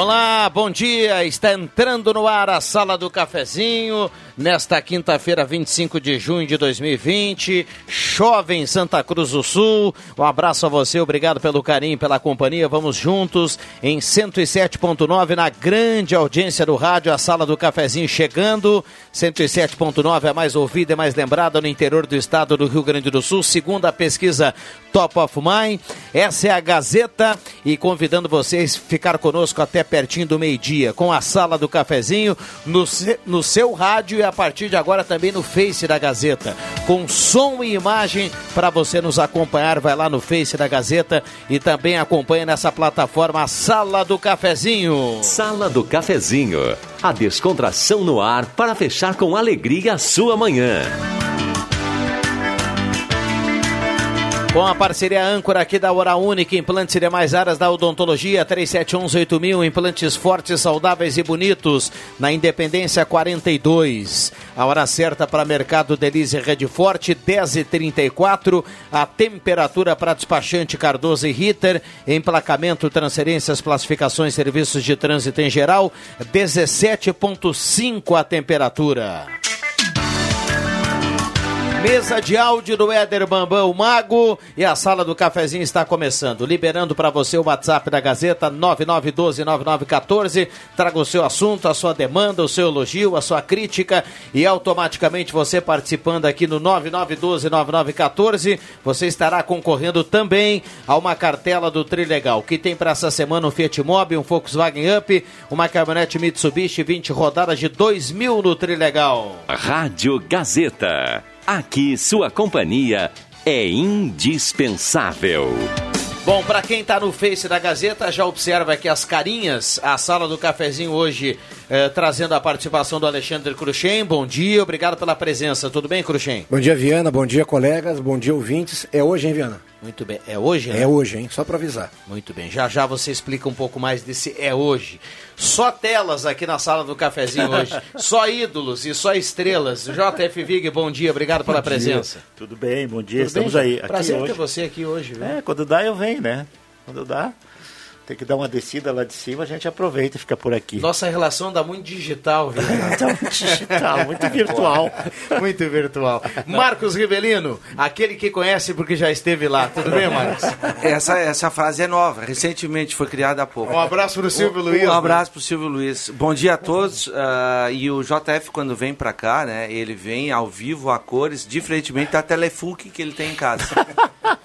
Olá, bom dia. Está entrando no ar a Sala do Cafezinho nesta quinta-feira, 25 de junho de 2020. Chove em Santa Cruz do Sul. Um abraço a você, obrigado pelo carinho, pela companhia. Vamos juntos em 107.9 na grande audiência do rádio, a Sala do Cafezinho chegando. 107.9 é mais ouvida e mais lembrada no interior do estado do Rio Grande do Sul, segundo a pesquisa Top of Mind. Essa é a Gazeta e convidando vocês a ficar conosco até pertinho do meio-dia com a Sala do Cafezinho no, no seu rádio e a partir de agora também no Face da Gazeta. Com som e imagem para você nos acompanhar, vai lá no Face da Gazeta e também acompanha nessa plataforma a Sala do Cafezinho. Sala do Cafezinho, a descontração no ar para fechar com alegria a sua manhã. Com a parceria âncora aqui da Hora Única, implantes e demais áreas da odontologia, 37118000, implantes fortes, saudáveis e bonitos, na Independência 42. A hora certa para Mercado Delize Rede Forte, 10h34. A temperatura para despachante Cardoso e Ritter, emplacamento, transferências, classificações, serviços de trânsito em geral, 17,5 a temperatura. Mesa de áudio do Éder Bambam, Mago, e a sala do cafezinho está começando. Liberando para você o WhatsApp da Gazeta 99129914. Traga o seu assunto, a sua demanda, o seu elogio, a sua crítica e automaticamente você participando aqui no 99129914, você estará concorrendo também a uma cartela do Trilegal, que tem para essa semana um Fiat Mobi, um Volkswagen Up, uma caminhonete Mitsubishi 20 rodadas de 2 mil no Trilegal. Rádio Gazeta. Aqui sua companhia é indispensável. Bom, para quem está no Face da Gazeta, já observa aqui as carinhas, a sala do cafezinho hoje eh, trazendo a participação do Alexandre Cruxem. Bom dia, obrigado pela presença. Tudo bem, Cruxem? Bom dia, Viana. Bom dia, colegas. Bom dia, ouvintes. É hoje, hein, Viana? Muito bem. É hoje, né? É hoje, hein? Só para avisar. Muito bem. Já já você explica um pouco mais desse é hoje. Só telas aqui na sala do cafezinho hoje. só ídolos e só estrelas. JF Vig, bom dia. Obrigado pela Bom presença. dia. Tudo bem, bom dia. Tudo Estamos bem? aí. Aqui Prazer hoje. ter você aqui hoje. Viu? É, quando dá eu venho, né? Quando dá, tem que dar uma descida lá de cima, a gente aproveita e fica por aqui. Nossa relação dá muito digital, viu? Tá muito digital, muito virtual. Muito virtual. Marcos Rivelino, aquele que conhece porque já esteve lá. Tudo bem, Marcos? Essa, essa frase é nova, recentemente foi criada há pouco. Um abraço pro Silvio Um- Luiz. Um né? abraço pro Silvio Luiz. Bom dia a todos. ah, e o JF, quando vem pra cá, né, ele vem ao vivo, a cores, diferentemente da Telefunken que ele tem em casa.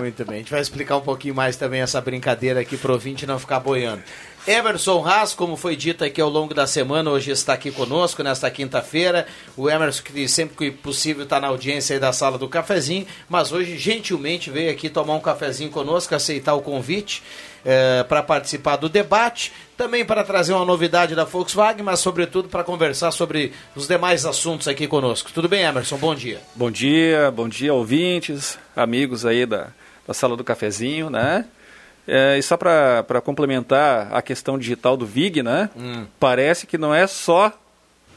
Muito bem, a gente vai explicar um pouquinho mais também essa brincadeira aqui pro ouvinte não ficar boiando. Emerson Haas, como foi dito aqui ao longo da semana, hoje está aqui conosco nesta quinta-feira. O Emerson, que sempre que possível está na audiência aí da sala do cafezinho, mas hoje gentilmente veio aqui tomar um cafezinho conosco, aceitar o convite para participar do debate, também para trazer uma novidade da Volkswagen, mas sobretudo para conversar sobre os demais assuntos aqui conosco. Tudo bem, Emerson? Bom dia. Bom dia, bom dia ouvintes, amigos aí da, da sala do cafezinho, né? É, e só para complementar a questão digital do VIG, né? Parece que não é só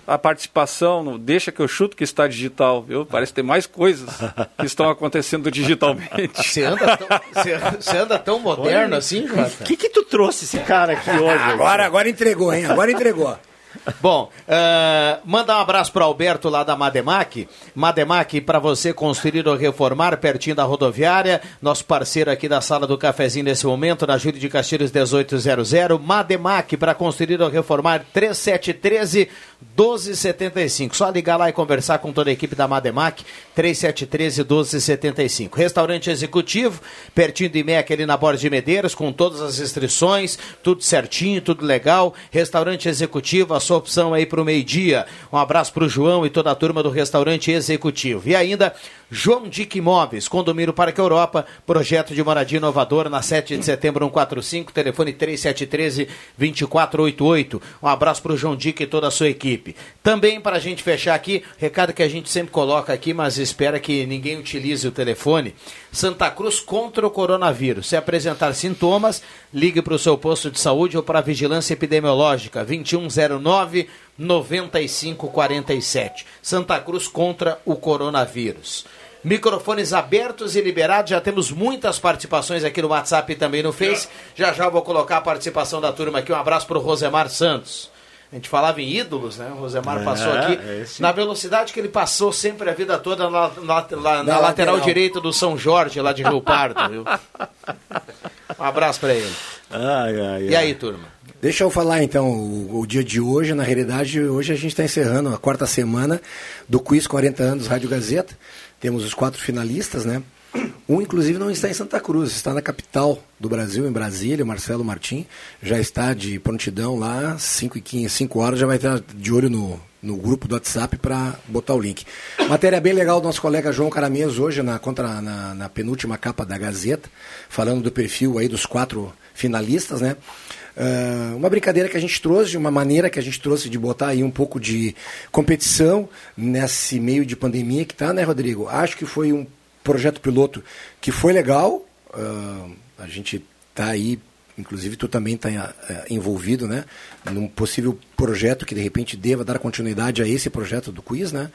a participação no Deixa que eu chuto que está digital, viu? Parece que tem mais coisas que estão acontecendo digitalmente. Você anda tão, você, anda tão moderno assim, O Jota? que que tu trouxe esse cara aqui hoje? Agora, agora entregou, hein? Agora entregou. Bom, uh, mandar um abraço para Alberto lá da Mademac. Mademac, para você construir ou reformar, pertinho da rodoviária. Nosso parceiro aqui da sala do cafezinho nesse momento, na Júlio de Castilhos 1800. Mademac, para construir ou reformar, 3713 1275. Só ligar lá e conversar com toda a equipe da Mademac, 3713 1275. Restaurante executivo, pertinho de Meca, ali na Borda de Medeiros, com todas as restrições, tudo certinho, tudo legal. Restaurante executivo, a sua opção aí para o meio-dia. Um abraço para o João e toda a turma do restaurante executivo. E ainda, João Dick Imóveis, Condomínio Parque Europa, projeto de moradia inovador na 7 de setembro 145, telefone 3713-2488. Um abraço para o João Dick e toda a sua equipe. Também para a gente fechar aqui, recado que a gente sempre coloca aqui, mas espera que ninguém utilize o telefone. Santa Cruz contra o coronavírus. Se apresentar sintomas, ligue para o seu posto de saúde ou para a vigilância epidemiológica 2109 9547. Santa Cruz contra o coronavírus. Microfones abertos e liberados, já temos muitas participações aqui no WhatsApp e também no Face. Já já vou colocar a participação da turma aqui. Um abraço para o Rosemar Santos. A gente falava em ídolos, né? O Rosemar É, passou aqui. é, na velocidade que ele passou sempre a vida toda na, na- na- na lateral, lateral. direita do São Jorge, lá de Rio Pardo, viu? Um abraço para ele. Ai, ai, E aí, turma? Deixa eu falar então o, o dia de hoje. Na realidade, hoje a gente está encerrando a quarta semana do Quiz 40 anos Rádio Gazeta. Temos os quatro finalistas, né? Um, inclusive, não está em Santa Cruz, está na capital do Brasil, em Brasília. Marcelo Martim já está de prontidão lá, 5 e 15, 5 horas, já vai estar de olho no, no grupo do WhatsApp para botar o link. Matéria bem legal do nosso colega João Carameso hoje na, contra, na, na penúltima capa da Gazeta, falando do perfil aí dos quatro finalistas, né? Ah, uma brincadeira que a gente trouxe, uma maneira que a gente trouxe de botar aí um pouco de competição nesse meio de pandemia que tá, né, Rodrigo? Acho que foi um projeto piloto que foi legal. ah, a gente tá aí, inclusive tu também está envolvido, né, num possível projeto que de repente deva dar continuidade a esse projeto do quiz, né?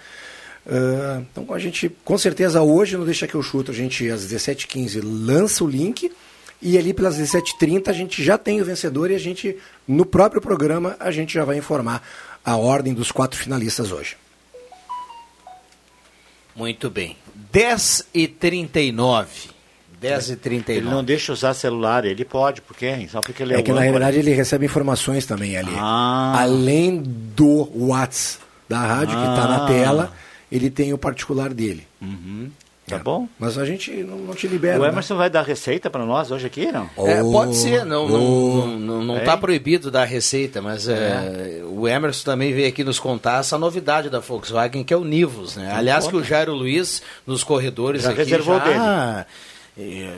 Ah, então a gente, com certeza hoje, não deixa que eu chuto, a gente às 17h15 lança o link e ali pelas 17h30 a gente já tem o vencedor e a gente, no próprio programa, a gente já vai informar a ordem dos quatro finalistas hoje. Muito bem. 10 e 39 10 e Ele 39 não deixa usar celular, ele pode, por quê? Só porque ele é, É que na realidade ele recebe informações também ali. Ah. Além do WhatsApp da rádio que está na Ah. tela, ele tem o particular dele. Tá É. bom? Mas a gente não, não te libera. O né? Emerson vai dar receita para nós hoje aqui, não? É, Oh, pode ser, não não, oh. não, não, não É? tá proibido dar receita, mas é, o Emerson também veio aqui nos contar essa novidade da Volkswagen, que é o Nivus, né? Aliás, que o Jairo Luiz, nos corredores Já aqui, reservou já, é,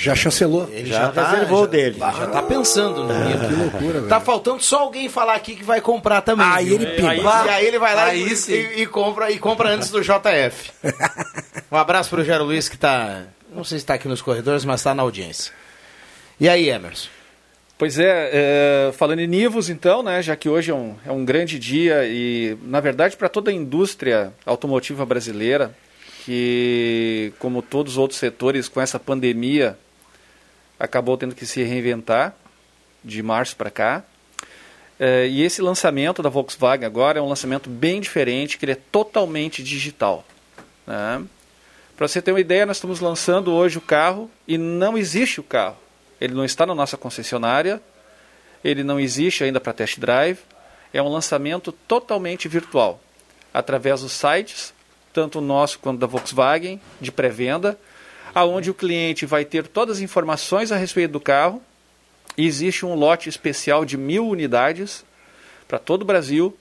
Já chancelou. ele Já tá- reservou já- dele. Já tá pensando no Nivus. Que loucura, velho. Tá faltando só alguém falar aqui que vai comprar também. Aí viu? ele pimba. Aí, e aí ele vai lá Aí e, e- e compra, e compra antes do JF. um abraço pro Jairo Luiz que tá. Não sei se tá aqui nos corredores, mas tá na audiência. E aí, Emerson? Pois é, é, falando em Nivus então, né, já que hoje é um, é um grande dia e, na verdade, para toda a indústria automotiva brasileira, que, como todos os outros setores, com essa pandemia, acabou tendo que se reinventar de março para cá. É, e esse lançamento da Volkswagen agora é um lançamento bem diferente, que ele é totalmente digital. Né? Para você ter uma ideia, nós estamos lançando hoje o carro e não existe o carro. Ele não está na nossa concessionária, ele não existe ainda para test drive. É um lançamento totalmente virtual, através dos sites, tanto o nosso quanto da Volkswagen, de pré-venda, aonde o cliente vai ter todas as informações a respeito do carro. E existe um lote especial de mil unidades para todo o Brasil,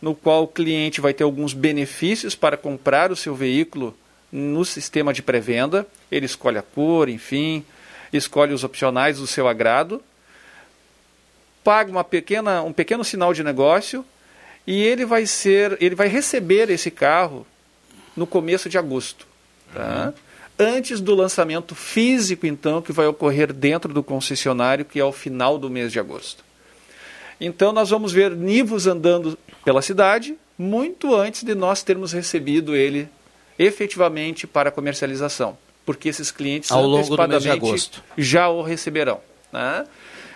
no qual o cliente vai ter alguns benefícios para comprar o seu veículo no sistema de pré-venda. Ele escolhe a cor, enfim, escolhe os opcionais do seu agrado, paga uma pequena, um pequeno sinal de negócio e ele vai ser, ele vai receber esse carro no começo de agosto, tá? Antes do lançamento físico, então, que vai ocorrer dentro do concessionário, que é ao final do mês de agosto. Então nós vamos ver Nivus andando pela cidade muito antes de nós termos recebido ele efetivamente para comercialização, porque esses clientes Ao longo do mês de antecipadamente agosto. já o receberão. né?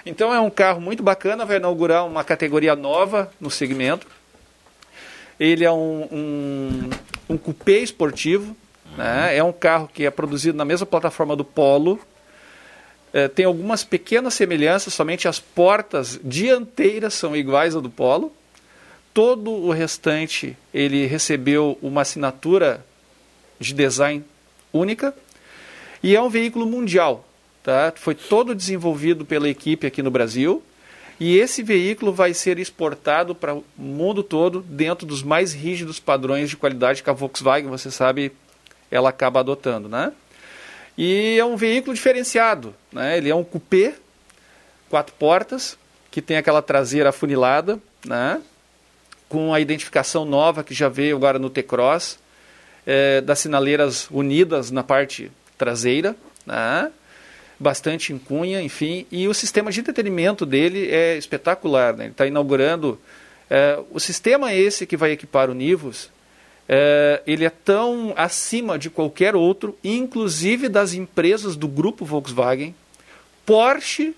Então é um carro muito bacana, vai inaugurar uma categoria nova no segmento. Ele é um, um, um coupé esportivo, né? é um carro que é produzido na mesma plataforma do Polo. É, tem algumas pequenas semelhanças, somente as portas dianteiras são iguais ao do Polo. Todo o restante ele recebeu uma assinatura de design única e é um veículo mundial. Tá? Foi todo desenvolvido pela equipe aqui no Brasil e esse veículo vai ser exportado para o mundo todo dentro dos mais rígidos padrões de qualidade que a Volkswagen, você sabe, ela acaba adotando, né? E é um veículo diferenciado, né? Ele é um coupé, quatro portas, que tem aquela traseira afunilada, né? Com a identificação nova que já veio agora no T-Cross, é, das sinaleiras unidas na parte traseira, né? bastante em cunha, enfim, e o sistema de entretenimento dele é espetacular. Né? Ele está inaugurando. É, o sistema esse que vai equipar o Nivus, é, ele é tão acima de qualquer outro, inclusive das empresas do grupo Volkswagen, Porsche,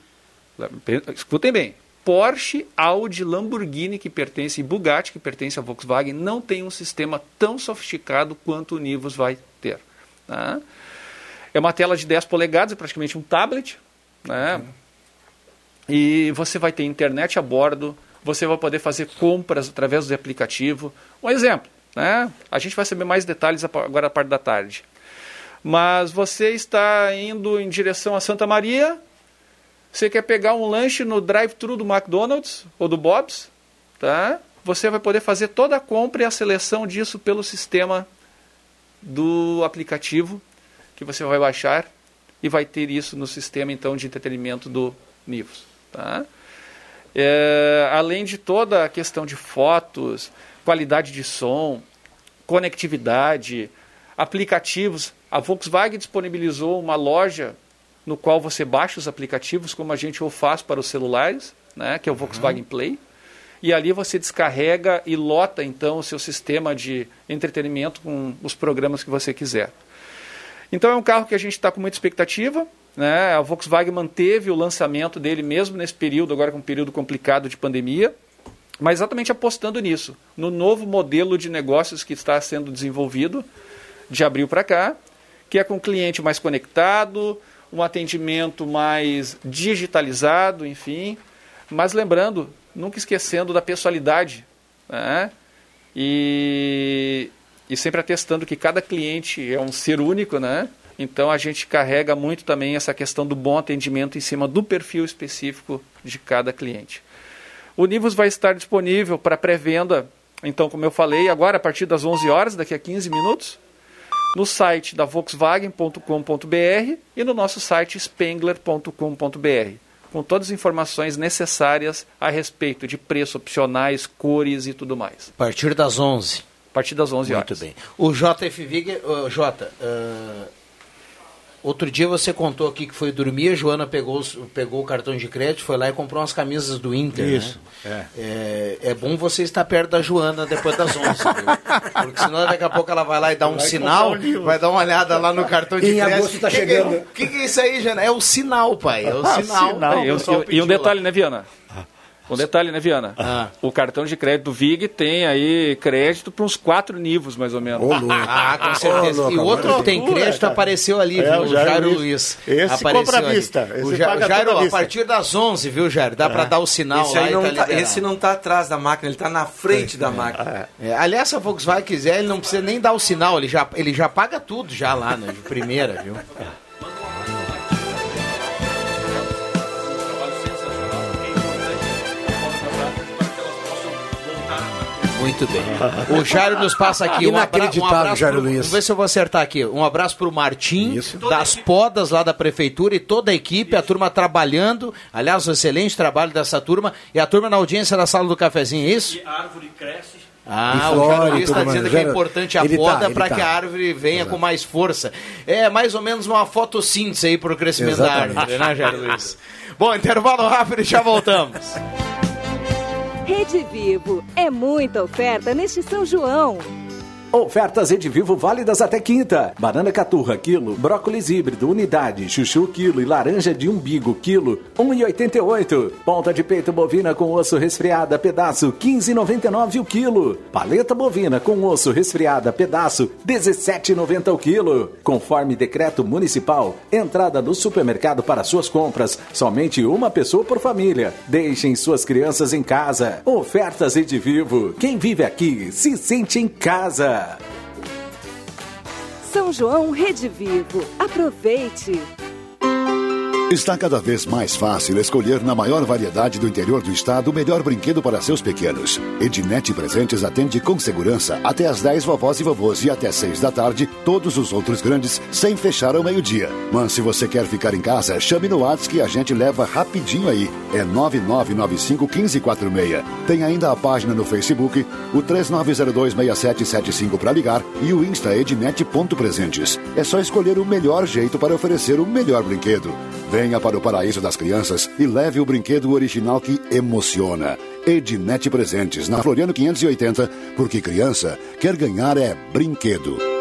escutem bem, Porsche, Audi, Lamborghini que pertence e Bugatti que pertence à Volkswagen não tem um sistema tão sofisticado quanto o Nivus vai ter. Tá? É uma tela de 10 polegadas, é praticamente um tablet. Né? E você vai ter internet a bordo, você vai poder fazer compras através do aplicativo. Um exemplo, né? a gente vai saber mais detalhes agora à parte da tarde. Mas você está indo em direção a Santa Maria, você quer pegar um lanche no drive-thru do McDonald's ou do Bob's, tá? Você vai poder fazer toda a compra e a seleção disso pelo sistema do aplicativo que você vai baixar e vai ter isso no sistema então de entretenimento do Nivus. Tá? É, além de toda a questão de fotos, qualidade de som, conectividade, aplicativos, a Volkswagen disponibilizou uma loja no qual você baixa os aplicativos, como a gente o faz para os celulares, né, que é o Volkswagen uhum. Play. E ali você descarrega e lota então o seu sistema de entretenimento com os programas que você quiser. Então é um carro que a gente está com muita expectativa. Né? A Volkswagen manteve o lançamento dele mesmo nesse período, agora com um período complicado de pandemia, mas exatamente apostando nisso, no novo modelo de negócios que está sendo desenvolvido de abril para cá, que é com o cliente mais conectado, um atendimento mais digitalizado, enfim. Mas lembrando, nunca esquecendo da pessoalidade. Né? E e sempre atestando que cada cliente é um ser único, né? Então a gente carrega muito também essa questão do bom atendimento em cima do perfil específico de cada cliente. O Nivus vai estar disponível para pré-venda, então como eu falei, agora a partir das 11 horas, daqui a 15 minutos, no site da volkswagen.com.br e no nosso site spengler.com.br, com todas as informações necessárias a respeito de preço opcionais, cores e tudo mais. A partir das 11 a partir das 11 horas. Muito bem. O JF Vig, uh, Jota, uh, outro dia você contou aqui que foi dormir, a Joana pegou, pegou o cartão de crédito, foi lá e comprou umas camisas do Inter, Isso, né? é. é. É bom você estar perto da Joana depois das 11, viu? Porque senão daqui a pouco ela vai lá e dá um vai sinal, um vai dar uma olhada lá no cartão de em crédito. Em agosto está chegando. O que, que, é isso aí, Jana? É o sinal, pai, é o ah, sinal. sinal. E, e, e um detalhe, né, Viana? Um detalhe, né, Viana? Ah. O cartão de crédito do VIG tem aí crédito para uns quatro níveis, mais ou menos. Oh, ah, com certeza. Oh, e outro que tem crédito cara. apareceu ali, é, viu? O Jairo, Jairo Luiz. Esse apareceu compra ali. vista. Esse o ja Jairo, a partir das 11, viu, Jairo? Dá é. para dar o sinal esse lá não tá tá, Esse não está atrás da máquina, ele está na frente é. da máquina. É. Aliás, se a Volkswagen quiser, ele não precisa nem dar o sinal, ele já, ele já paga tudo já lá, né, de primeira, viu? Muito bem. O Jairo nos passa aqui. Um Inacreditável, um Jairo Luiz. Vamos ver se eu vou acertar aqui. Um abraço para o Martim, Isso. das podas lá da prefeitura e toda a equipe, Isso. a turma trabalhando. Aliás, um excelente trabalho dessa turma. E a turma na audiência da sala do cafezinho, é isso? E a árvore cresce. Ah, o Jairo Luiz está dizendo que é importante a tá, poda tá, para tá. que a árvore venha Exato. com mais força. É mais ou menos uma fotossíntese aí para o crescimento Exatamente. da árvore, né, Jairo Luiz? Bom, intervalo rápido e já voltamos. Rede Vivo. É muita oferta neste São João. Ofertas Edivivo válidas até quinta. Banana caturra, quilo. Brócolis híbrido, unidade. Chuchu, quilo. E laranja de umbigo, quilo. 1,88. Ponta de peito bovina com osso resfriada, pedaço. 15,99 o quilo. Paleta bovina com osso resfriada, pedaço. 17,90 o quilo. Conforme decreto municipal, entrada no supermercado para suas compras. Somente uma pessoa por família. Deixem suas crianças em casa. Ofertas Edivivo. Quem vive aqui se sente em casa. São João Rede Vivo. Aproveite! Está cada vez mais fácil escolher na maior variedade do interior do estado o melhor brinquedo para seus pequenos. Ednet Presentes atende com segurança até às 10 vovós e vovôs e até 6 da tarde todos os outros grandes sem fechar ao meio-dia. Mas se você quer ficar em casa, chame no WhatsApp que a gente leva rapidinho aí. É 9995 1546. Tem ainda a página no Facebook, o 39026775 para ligar e o Insta ednet.presentes. É só escolher o melhor jeito para oferecer o melhor brinquedo. Venha para o paraíso das crianças e leve o brinquedo original que emociona. Ednet Presentes, na Floriano 580, porque criança quer ganhar é brinquedo.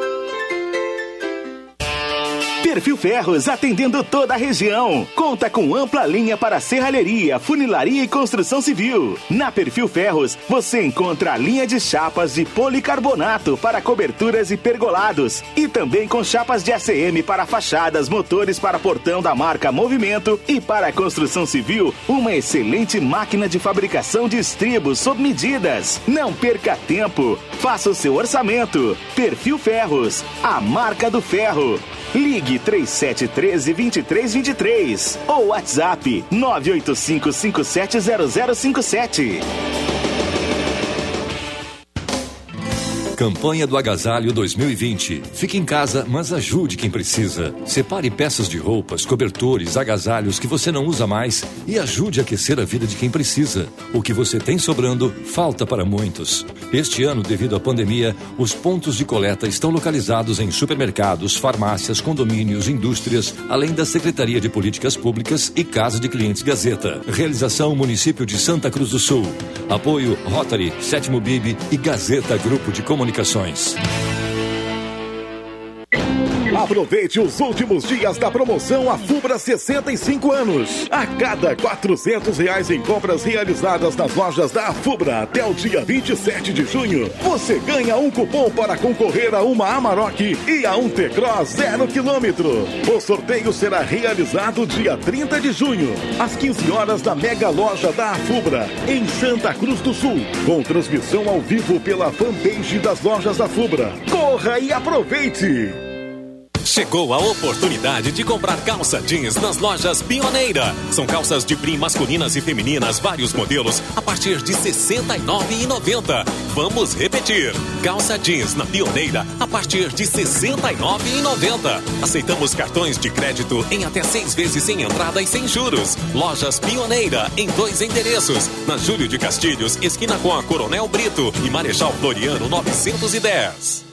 Perfil Ferros, atendendo toda a região. Conta com ampla linha para serralheria, funilaria e construção civil. Na Perfil Ferros, você encontra a linha de chapas de policarbonato para coberturas e pergolados. E também com chapas de ACM para fachadas, motores para portão da marca Movimento e para construção civil, uma excelente máquina de fabricação de estribos sob medidas. Não perca tempo. Faça o seu orçamento. Perfil Ferros, a marca do ferro. Ligue 3713 2323 ou WhatsApp 985 Campanha do Agasalho 2020. Fique em casa, mas ajude quem precisa. Separe peças de roupas, cobertores, agasalhos que você não usa mais e ajude a aquecer a vida de quem precisa. O que você tem sobrando falta para muitos. Este ano, devido à pandemia, os pontos de coleta estão localizados em supermercados, farmácias, condomínios, indústrias, além da Secretaria de Políticas Públicas e Casa de Clientes Gazeta. Realização Município de Santa Cruz do Sul. Apoio Rotary, Sétimo Bib e Gazeta Grupo de Comunicações. Aproveite os últimos dias da promoção A Fubra 65 anos. A cada 400 reais em compras realizadas nas lojas da Fubra até o dia 27 de junho, você ganha um cupom para concorrer a uma Amarok e a um T-Cross zero quilômetro. O sorteio será realizado dia 30 de junho, às 15 horas da mega loja da Fubra, em Santa Cruz do Sul, com transmissão ao vivo pela fanpage das lojas da Fubra. Corra e aproveite! Chegou a oportunidade de comprar calça jeans nas lojas Pioneira. São calças de brim masculinas e femininas, vários modelos, a partir de R$ 69,90. Vamos repetir. Calça jeans na Pioneira, a partir de R$ 69,90. Aceitamos cartões de crédito em até seis vezes sem entrada e sem juros. Lojas Pioneira, em dois endereços. Na Júlio de Castilhos, esquina com a Coronel Brito e Marechal Floriano 910.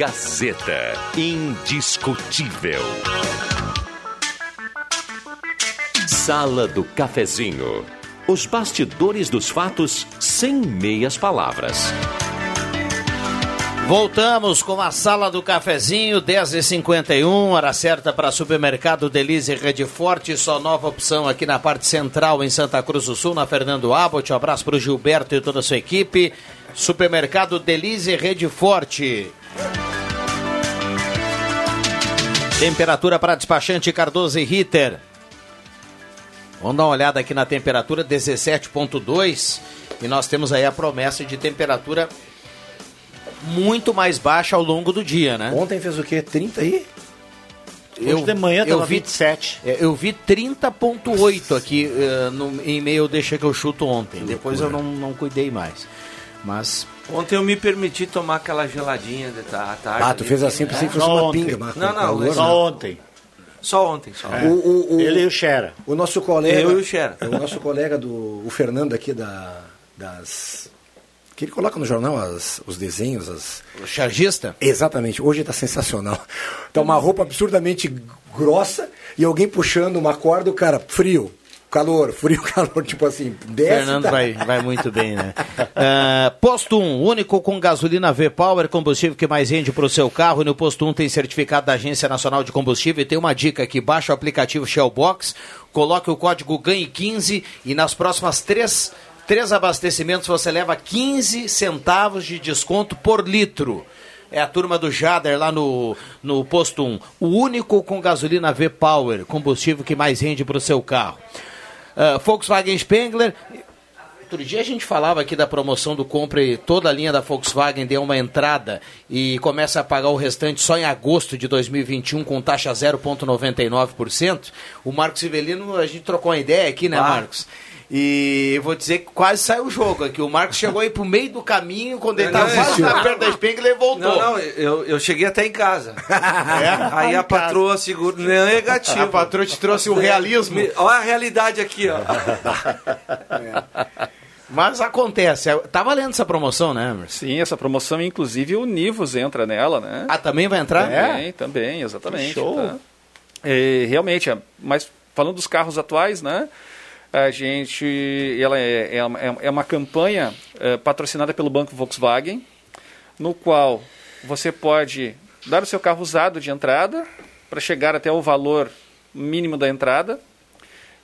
Gazeta. Indiscutível. Sala do Cafezinho. Os bastidores dos fatos sem meias palavras. Voltamos com a sala do cafezinho, 10h51, hora certa para supermercado Delize Rede Forte, só nova opção aqui na parte central em Santa Cruz do Sul, na Fernando Abbott. Um abraço para o Gilberto e toda a sua equipe. Supermercado Delize Rede Forte. Temperatura para despachante Cardoso e Ritter. Vamos dar uma olhada aqui na temperatura, 17.2. E nós temos aí a promessa de temperatura muito mais baixa ao longo do dia, né? Ontem fez o quê? 30 aí? Hoje de manhã eu vi 27. é, Eu vi 30.8 aqui eh, no e-mail deixa que eu chuto ontem. Depois eu não, não cuidei mais. Mas Ontem eu me permiti tomar aquela geladinha de ta- à tarde. Ah, tu fez assim, pensei que fosse uma ontem. pinga, mas com Não, não, calor, né? só ontem. Só ontem, só. O, o, o, Ele e o Xera. O nosso colega. Eu e o Xera. O nosso colega do. O Fernando aqui da, das. que ele coloca no jornal as, os desenhos, as... O chargista? Exatamente, hoje está sensacional. Tá uma roupa absurdamente grossa e alguém puxando uma corda, o cara, frio, calor, frio, calor, tipo assim, desce. Fernando tá. vai, vai muito bem, né? Ah, posto 1, único com gasolina V-Power, combustível que mais rende para o seu carro. No Posto 1 tem certificado da Agência Nacional de Combustível. E tem uma dica aqui, baixa o aplicativo Shellbox, coloque o código GANHE15 e nas próximas três, três abastecimentos você leva 15 centavos de desconto por litro. É a turma do Jader lá no, no posto 1. O único com gasolina V-Power, combustível que mais rende para o seu carro. Ah, Volkswagen Spengler. Outro dia a gente falava aqui da promoção do compre toda a linha da Volkswagen dê uma entrada e começa a pagar o restante só em agosto de 2021 com taxa 0,99%. O Marcos Ivelino, a gente trocou uma ideia aqui, né, Ah. Marcos? E eu vou dizer que quase saiu o jogo aqui. O Marcos chegou aí pro meio do caminho, quando ele Não, estava não, quase na perto da Spengler, ele voltou. Não, não, eu, eu cheguei até em casa. Aí a patroa segura. Negativo. A patroa te trouxe o realismo. Olha a realidade aqui, ó. Mas acontece. Tá valendo essa promoção, né, Emerson? Sim, essa promoção, inclusive o Nivus entra nela, né? Ah, também vai entrar? Também, também, exatamente. Show. tá. É, realmente, é, mas falando dos carros atuais, né? A gente, ela é, é, uma- é uma campanha é, patrocinada pelo Banco Volkswagen, no qual você pode dar o seu carro usado de entrada para chegar até o valor mínimo da entrada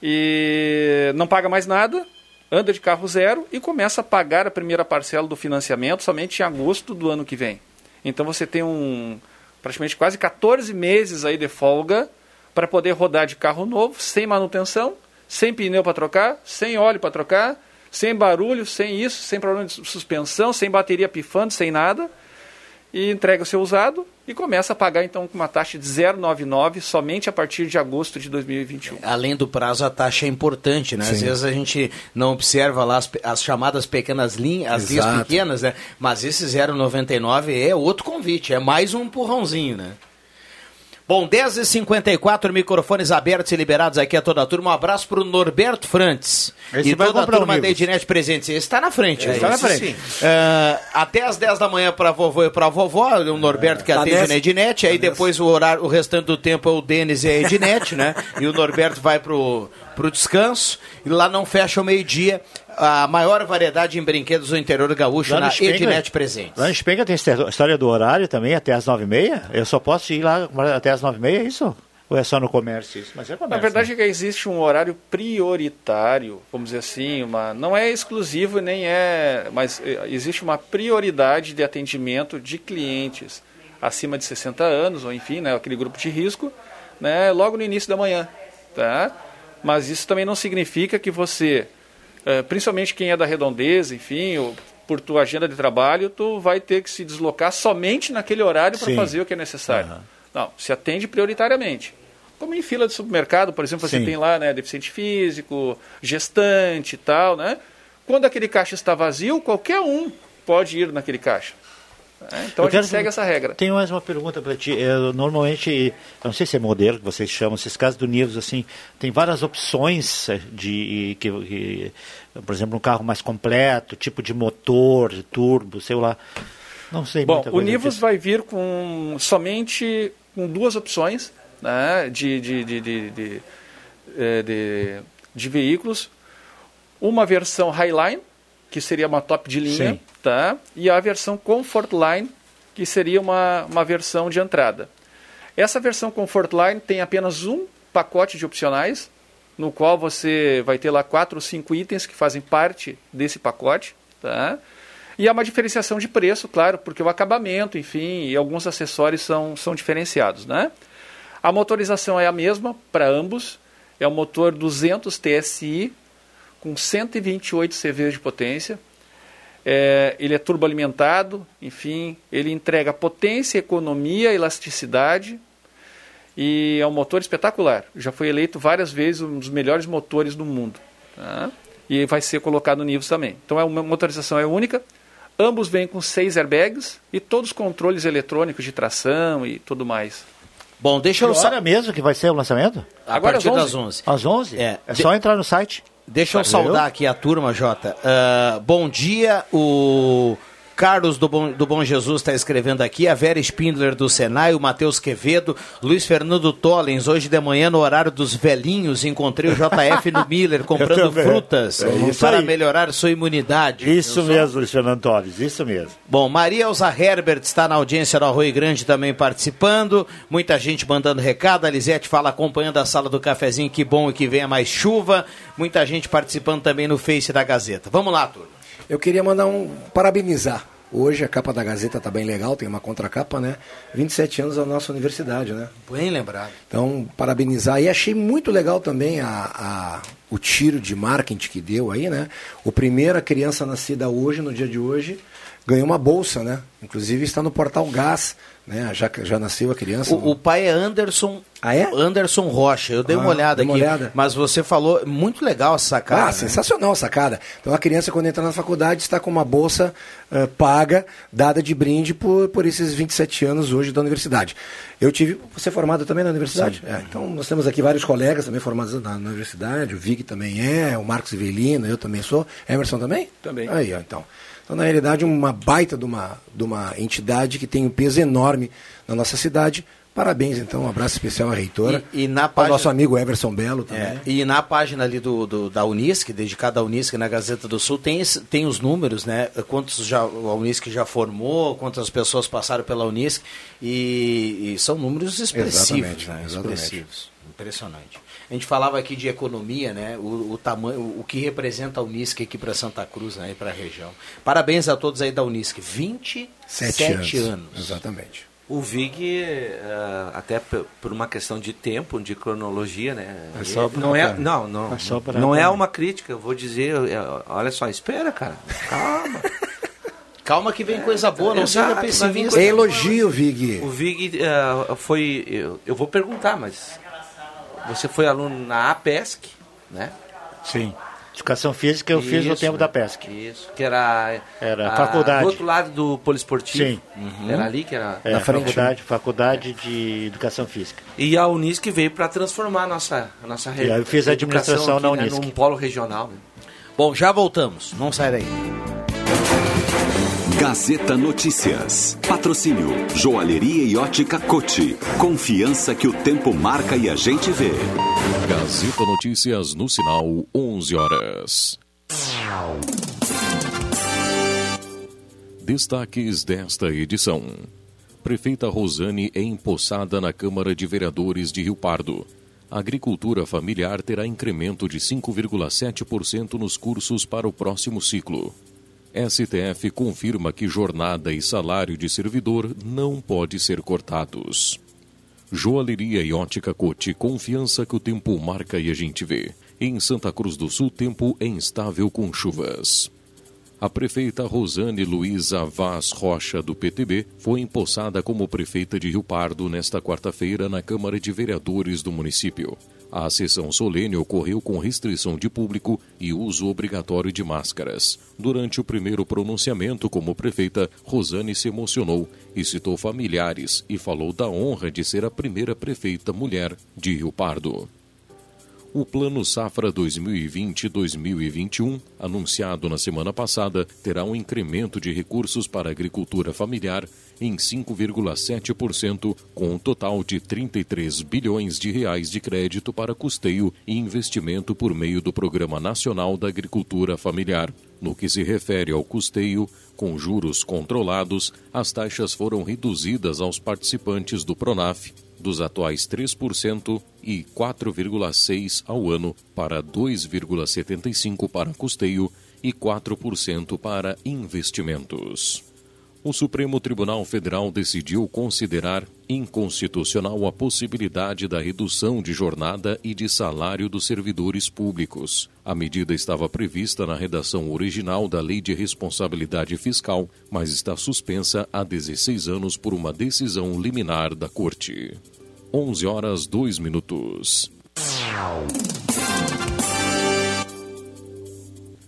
e não paga mais nada, anda de carro zero e começa a pagar a primeira parcela do financiamento somente em agosto do ano que vem. Então você tem um praticamente quase 14 meses aí de folga para poder rodar de carro novo, sem manutenção, sem pneu para trocar, sem óleo para trocar, sem barulho, sem isso, sem problema de suspensão, sem bateria pifando, sem nada. E entrega o seu usado e começa a pagar então com uma taxa de 0,99 somente a partir de agosto de 2021. Além do prazo, a taxa é importante, né? Às Sim. vezes a gente não observa lá as, as chamadas pequenas linhas, as linhas pequenas, né? Mas esse 0,99 é outro convite, é mais um empurrãozinho, né? Bom, 10h54, microfones abertos e liberados aqui a toda a turma. Um abraço para o Norberto Frantes Esse e vai toda a comprar turma da. Ednet Presentes. Esse está na frente. É, está na Esse frente. Ah, até às 10 da manhã para vovô e para vovó, o Norberto que Tá atende nessa. na Ednet. Aí depois o, horário, o restante do tempo é o Denis e a Ednet, né? E o Norberto vai pro, pro descanso. E lá não fecha o meio-dia. A maior variedade em brinquedos do interior gaúcho Lá na Ednet Presentes. Lá no Spenga tem história do horário também, até as nove e meia. Eu só posso ir lá até as nove e meia, é isso? Ou é só no comércio isso? Mas é comércio. Na verdade, é que existe um horário prioritário, vamos dizer assim, uma, não é exclusivo nem é, mas eh, existe uma prioridade de atendimento de clientes acima de 60 anos, ou enfim, né, aquele grupo de risco, né, logo no início da manhã, tá? Mas isso também não significa que você, principalmente quem é da redondeza, enfim, ou por tua agenda de trabalho, tu vai ter que se deslocar somente naquele horário para fazer o que é necessário. Não, se atende prioritariamente. Como em fila de supermercado, por exemplo, você Sim. tem lá, né, deficiente físico, gestante e tal, né? Quando aquele caixa está vazio, qualquer um pode ir naquele caixa. Né? Então Eu a gente segue essa regra. Tenho mais uma pergunta para ti. Eu, normalmente, eu não sei se é modelo que vocês chamam, esses casos do Nivus, assim, tem várias opções eh, de, que, que, por exemplo, um carro mais completo, tipo de motor, de turbo, sei lá. Não sei Bom, muita o Nivus disso. vai vir com somente com duas opções né, de, de, de, de, de, eh, de- de veículos. Uma versão Highline, que seria uma top de linha, Sim. tá? e a versão Comfortline, que seria uma, uma versão de entrada. Essa versão Comfortline tem apenas um pacote de opcionais, no qual você vai ter lá quatro ou cinco itens que fazem parte desse pacote. Tá? E há uma diferenciação de preço, claro, porque o acabamento, enfim, e alguns acessórios são, são diferenciados. Né? A motorização é a mesma para ambos, é o motor 200 TSI com 128 CV de potência. É, ele é turboalimentado, enfim, ele entrega potência, economia, elasticidade e é um motor espetacular. Já foi eleito várias vezes um dos melhores motores do mundo. tá? E vai ser colocado no Nivus também. Então é uma motorização é única. Ambos vêm com seis airbags e todos os controles eletrônicos de tração e tudo mais. Bom, deixa eu Que hora mesmo que vai ser o lançamento? A Agora partir às das 11. 11. Às 11? É. É só entrar no site. Deixa eu saudar aqui a turma, Jota. Ah, bom dia, o Carlos do Bom, do Bom Jesus está escrevendo aqui, a Vera Spindler do Senai, o Matheus Quevedo, Luiz Fernando Tollens, hoje de manhã no horário dos velhinhos, encontrei o JF no Miller comprando frutas É para aí. melhorar sua imunidade. Isso Eu sou- mesmo, Luiz Fernando Torres, isso mesmo. Bom, Maria Elza Herbert está na audiência do Arroio Grande também participando. Muita gente mandando recado. A Lisete fala acompanhando a sala do cafezinho. Que bom e que venha mais chuva. Muita gente participando também no Face da Gazeta. Vamos lá, turma. Eu queria mandar um parabenizar. Hoje a capa da Gazeta tá bem legal, tem uma contracapa, né? 27 anos da nossa universidade, né? Bem lembrado. Então, parabenizar. E achei muito legal também a, a- o tiro de marketing que deu aí, né? O primeiro, a criança nascida hoje, no dia de hoje, ganhou uma bolsa, né? Inclusive está no portal Gás, né? Já, já nasceu a criança. O, o pai é Anderson. Ah, é? Anderson Rocha. Eu dei uma Ah, olhada dei uma aqui. olhada. Mas você falou, muito legal essa sacada. Ah, né? sensacional a sacada. Então a criança, quando entra na faculdade, está com uma bolsa eh, paga, dada de brinde por, por esses 27 anos hoje da universidade. Eu tive. Você é formado também na universidade? É, então nós temos aqui vários colegas também formados na, na universidade, o Vig também é, o Marcos Ivelino, eu também sou. Emerson também? Também. Aí, ó, então. Então, na realidade, uma baita de uma, de uma entidade que tem um peso enorme na nossa cidade. Parabéns, então, um abraço especial à reitora. E- e na ao página- nosso amigo Everson Belo também. É, e na página ali do, do- da Unisc, dedicada à Unisc na Gazeta do Sul, tem, tem os números, né? Quantos já, a Unisc já formou, quantas pessoas passaram pela Unisc, e, e são números expressivos, Exatamente, né? exatamente. Expressivos. Impressionante. A gente falava aqui de economia, né? O, o tamanho, o que representa a Unisc aqui para Santa Cruz, né? E para a região. Parabéns a todos aí da Unisc. 27 Sete anos. anos. Exatamente. O Vig, eh, até por uma questão de tempo, de cronologia, né? É só pra- não é, não, não, É só pra- não é uma crítica. Eu vou dizer, olha só, espera, cara, calma. Calma que vem coisa boa, não seja pessimista. É elogio, Vig. O Vig eh, foi, eu, eu vou perguntar, mas você foi aluno na APESC, né? Sim. Educação física eu fiz no Isso, tempo da PESC. Isso, que era, Era a- faculdade. Do outro lado do poliesportivo. Sim. Uhum. Era ali que era. É, faculdade, faculdade de educação física. E a Unisc veio para transformar a nossa, a nossa E aí eu fiz a administração na aqui, né, Unisc. num polo regional. né? Bom, já voltamos. Não sai daí. Gazeta Notícias. Patrocínio Joalheria e Ótica Cote. Confiança que o tempo marca e a gente vê. Gazeta Notícias no sinal 11 horas. Destaques desta edição. Prefeita Rosane é empossada na Câmara de Vereadores de Rio Pardo. A agricultura familiar terá incremento de 5,7% nos cursos para o próximo ciclo. STF confirma que jornada e salário de servidor não pode ser cortados. Joalheria e ótica Cote, confiança que o tempo marca e a gente vê. Em Santa Cruz do Sul, tempo é instável com chuvas. A prefeita Rosane Luiza Vaz Rocha, do PTB, foi empossada como prefeita de Rio Pardo nesta quarta-feira na Câmara de Vereadores do município. A sessão solene ocorreu com restrição de público e uso obrigatório de máscaras. Durante o primeiro pronunciamento como prefeita, Rosane se emocionou e citou familiares e falou da honra de ser a primeira prefeita mulher de Rio Pardo. O Plano Safra 2020-2021, anunciado na semana passada, terá um incremento de recursos para a agricultura familiar em 5,7%, com um total de 33 bilhões de reais de crédito para custeio e investimento por meio do Programa Nacional da Agricultura Familiar. No que se refere ao custeio, com juros controlados, as taxas foram reduzidas aos participantes do Pronaf dos atuais 3% e 4,6% ao ano para 2,75% para custeio e 4% para investimentos. O Supremo Tribunal Federal decidiu considerar inconstitucional a possibilidade da redução de jornada e de salário dos servidores públicos. A medida estava prevista na redação original da Lei de Responsabilidade Fiscal, mas está suspensa há 16 anos por uma decisão liminar da Corte. 11 horas 2 minutos.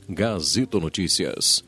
Gazeta Notícias.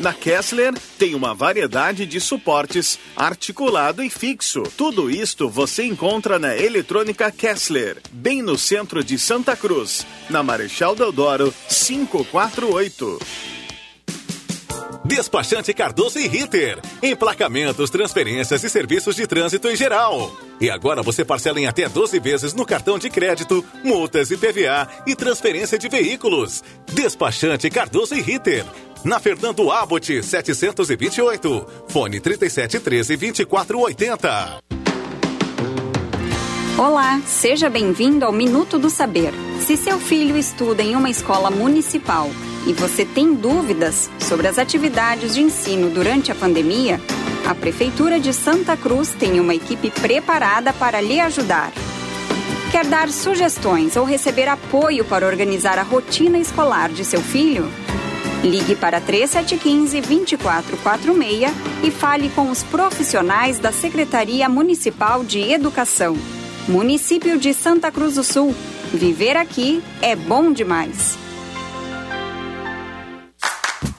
Na Kessler tem uma variedade de suportes articulado e fixo. Tudo isto você encontra na Eletrônica Kessler, bem no centro de Santa Cruz, na Marechal Deodoro 548. Despachante Cardoso e Ritter. Emplacamentos, transferências e serviços de trânsito em geral. E agora você parcela em até 12 vezes no cartão de crédito, multas e PVA e transferência de veículos. Despachante Cardoso e Ritter. Na Fernando Abbott 728. Fone 3713 2480. Olá, seja bem-vindo ao Minuto do Saber. Se seu filho estuda em uma escola municipal e você tem dúvidas sobre as atividades de ensino durante a pandemia, a Prefeitura de Santa Cruz tem uma equipe preparada para lhe ajudar. Quer dar sugestões ou receber apoio para organizar a rotina escolar de seu filho? Ligue para 3715-2446 e fale com os profissionais da Secretaria Municipal de Educação. Município de Santa Cruz do Sul. Viver aqui é bom demais.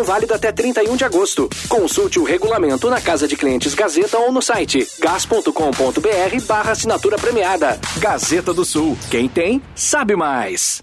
válida até 31 de agosto. Consulte o regulamento na Casa de Clientes Gazeta ou no site gas.com.br barra assinatura premiada. Gazeta do Sul. Quem tem, sabe mais.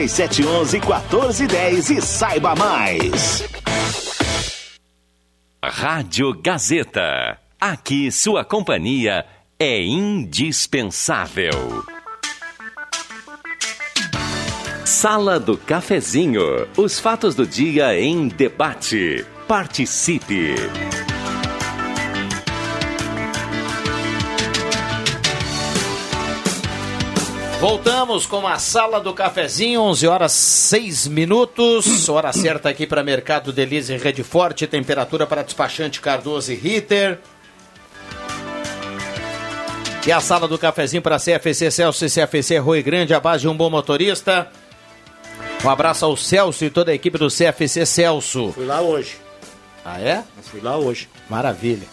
3711 1410 e saiba mais. Rádio Gazeta. Aqui sua companhia é indispensável. Sala do Cafezinho. Os fatos do dia em debate. Participe. Voltamos com a sala do cafezinho, 11 horas 6 minutos. Hora certa aqui para Mercado Delize Rede Forte, temperatura para despachante Cardoso e Ritter. E a sala do cafezinho para CFC Celso e CFC Rui Grande, a base de um bom motorista. Um abraço ao Celso e toda a equipe do CFC Celso. Fui lá hoje. Ah, é? Fui lá hoje. Maravilha.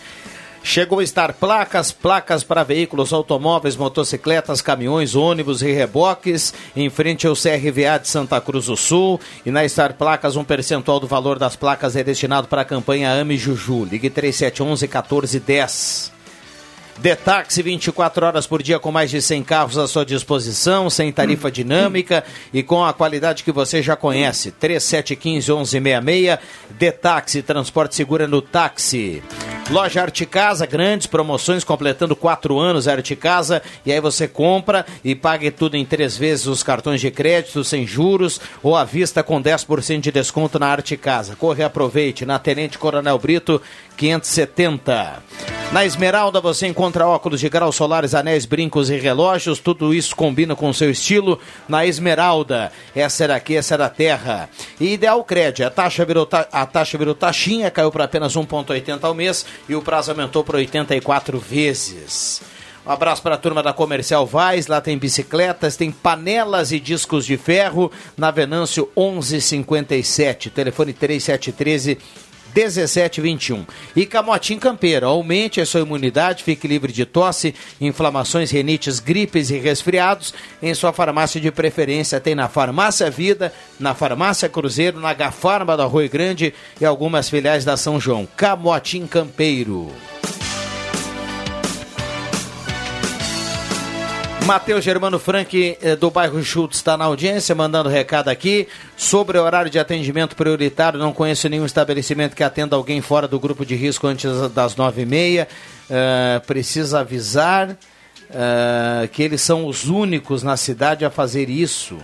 Chegou a estar placas, placas para veículos, automóveis, motocicletas, caminhões, ônibus e reboques, em frente ao CRVA de Santa Cruz do Sul. E na Star Placas, um percentual do valor das placas é destinado para a campanha Ame Juju. Ligue 3711 1410. Detaxi 24 horas por dia com mais de 100 carros à sua disposição, sem tarifa dinâmica e com a qualidade que você já conhece. 3715 1166. Detaxi, transporte seguro no táxi. Loja Arte Casa, grandes promoções completando quatro anos Arte Casa. E aí você compra e pague tudo em três vezes os cartões de crédito sem juros ou à vista com 10% de desconto na Arte Casa. Corre e aproveite na Tenente Coronel Brito 570. Na Esmeralda você encontra óculos de grau solares, anéis, brincos e relógios. Tudo isso combina com o seu estilo. Na Esmeralda, essa era aqui, essa era a terra. E Ideal Cred, a taxa virou, ta- a taxa virou taxinha, caiu para apenas 1,80 ao mês e o prazo aumentou para 84 vezes. Um abraço para a turma da Comercial Vaz, lá tem bicicletas, tem panelas e discos de ferro, na Venâncio 1157, telefone 3713 1721. E Camotim Campeiro, aumente a sua imunidade, fique livre de tosse, inflamações, renites, gripes e resfriados. Em sua farmácia de preferência tem na Farmácia Vida, na Farmácia Cruzeiro, na Gafarma do Arroio Grande e algumas filiais da São João. Camotim Campeiro. Matheus Germano Frank, eh, do bairro Schultz, está na audiência, mandando recado aqui. Sobre o horário de atendimento prioritário, não conheço nenhum estabelecimento que atenda alguém fora do grupo de risco antes das nove e meia. Eh, precisa avisar eh, que eles são os únicos na cidade a fazer isso.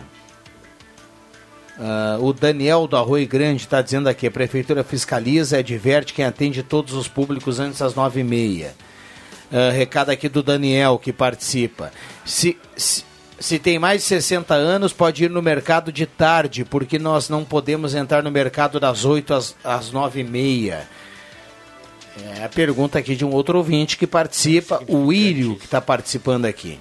Ah, o Daniel do Arroio Grande está dizendo aqui: a prefeitura fiscaliza e adverte quem atende todos os públicos antes das nove e meia. Ah, recado aqui do Daniel que participa. Se, se, se tem mais de 60 anos, pode ir no mercado de tarde, porque nós não podemos entrar no mercado das 8 às, às 9 e meia. É a pergunta aqui de um outro ouvinte que participa, o Írio, que está participando aqui.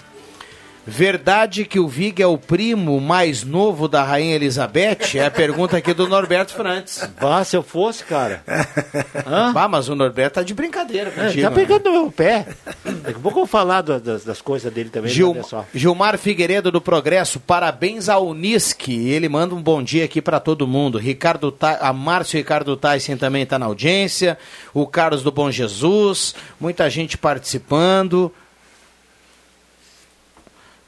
Verdade que o Vig é o primo mais novo da Rainha Elizabeth? É a pergunta aqui do Norberto Frantes. Vá, se eu fosse, cara. Bah, mas o Norberto tá de brincadeira É, contigo. tá né? pegando no meu pé. Daqui a pouco eu vou falar do- das, das coisas dele também. Gil-. Gilmar Figueiredo do Progresso, parabéns ao Unisque. Ele manda um bom dia aqui para todo mundo. Ricardo Ta... A Márcio Ricardo Tyson também está na audiência. O Carlos do Bom Jesus, muita gente participando.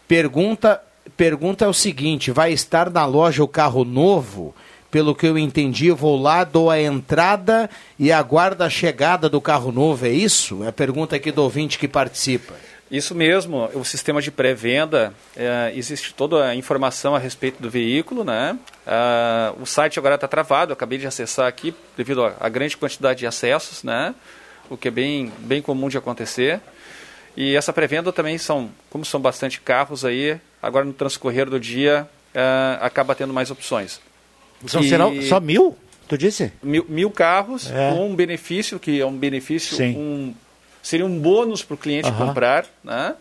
Pergunta, pergunta é o seguinte: vai estar na loja o carro novo? Pelo que eu entendi, eu vou lá, dou a entrada e aguardo a chegada do carro novo, é isso? É a pergunta aqui do ouvinte que participa. Isso mesmo, o sistema de pré-venda, é, existe toda a informação a respeito do veículo, né? Ah, o site agora está travado, acabei de acessar aqui devido à grande quantidade de acessos, né? O que é bem, bem comum de acontecer. E essa pré-venda também são, como são bastante carros aí, agora no transcorrer do dia ah, acaba tendo mais opções. São E- será, só mil? Tu disse? mil, mil carros É. com um benefício que é um benefício Sim. um seria um bônus para o cliente comprar né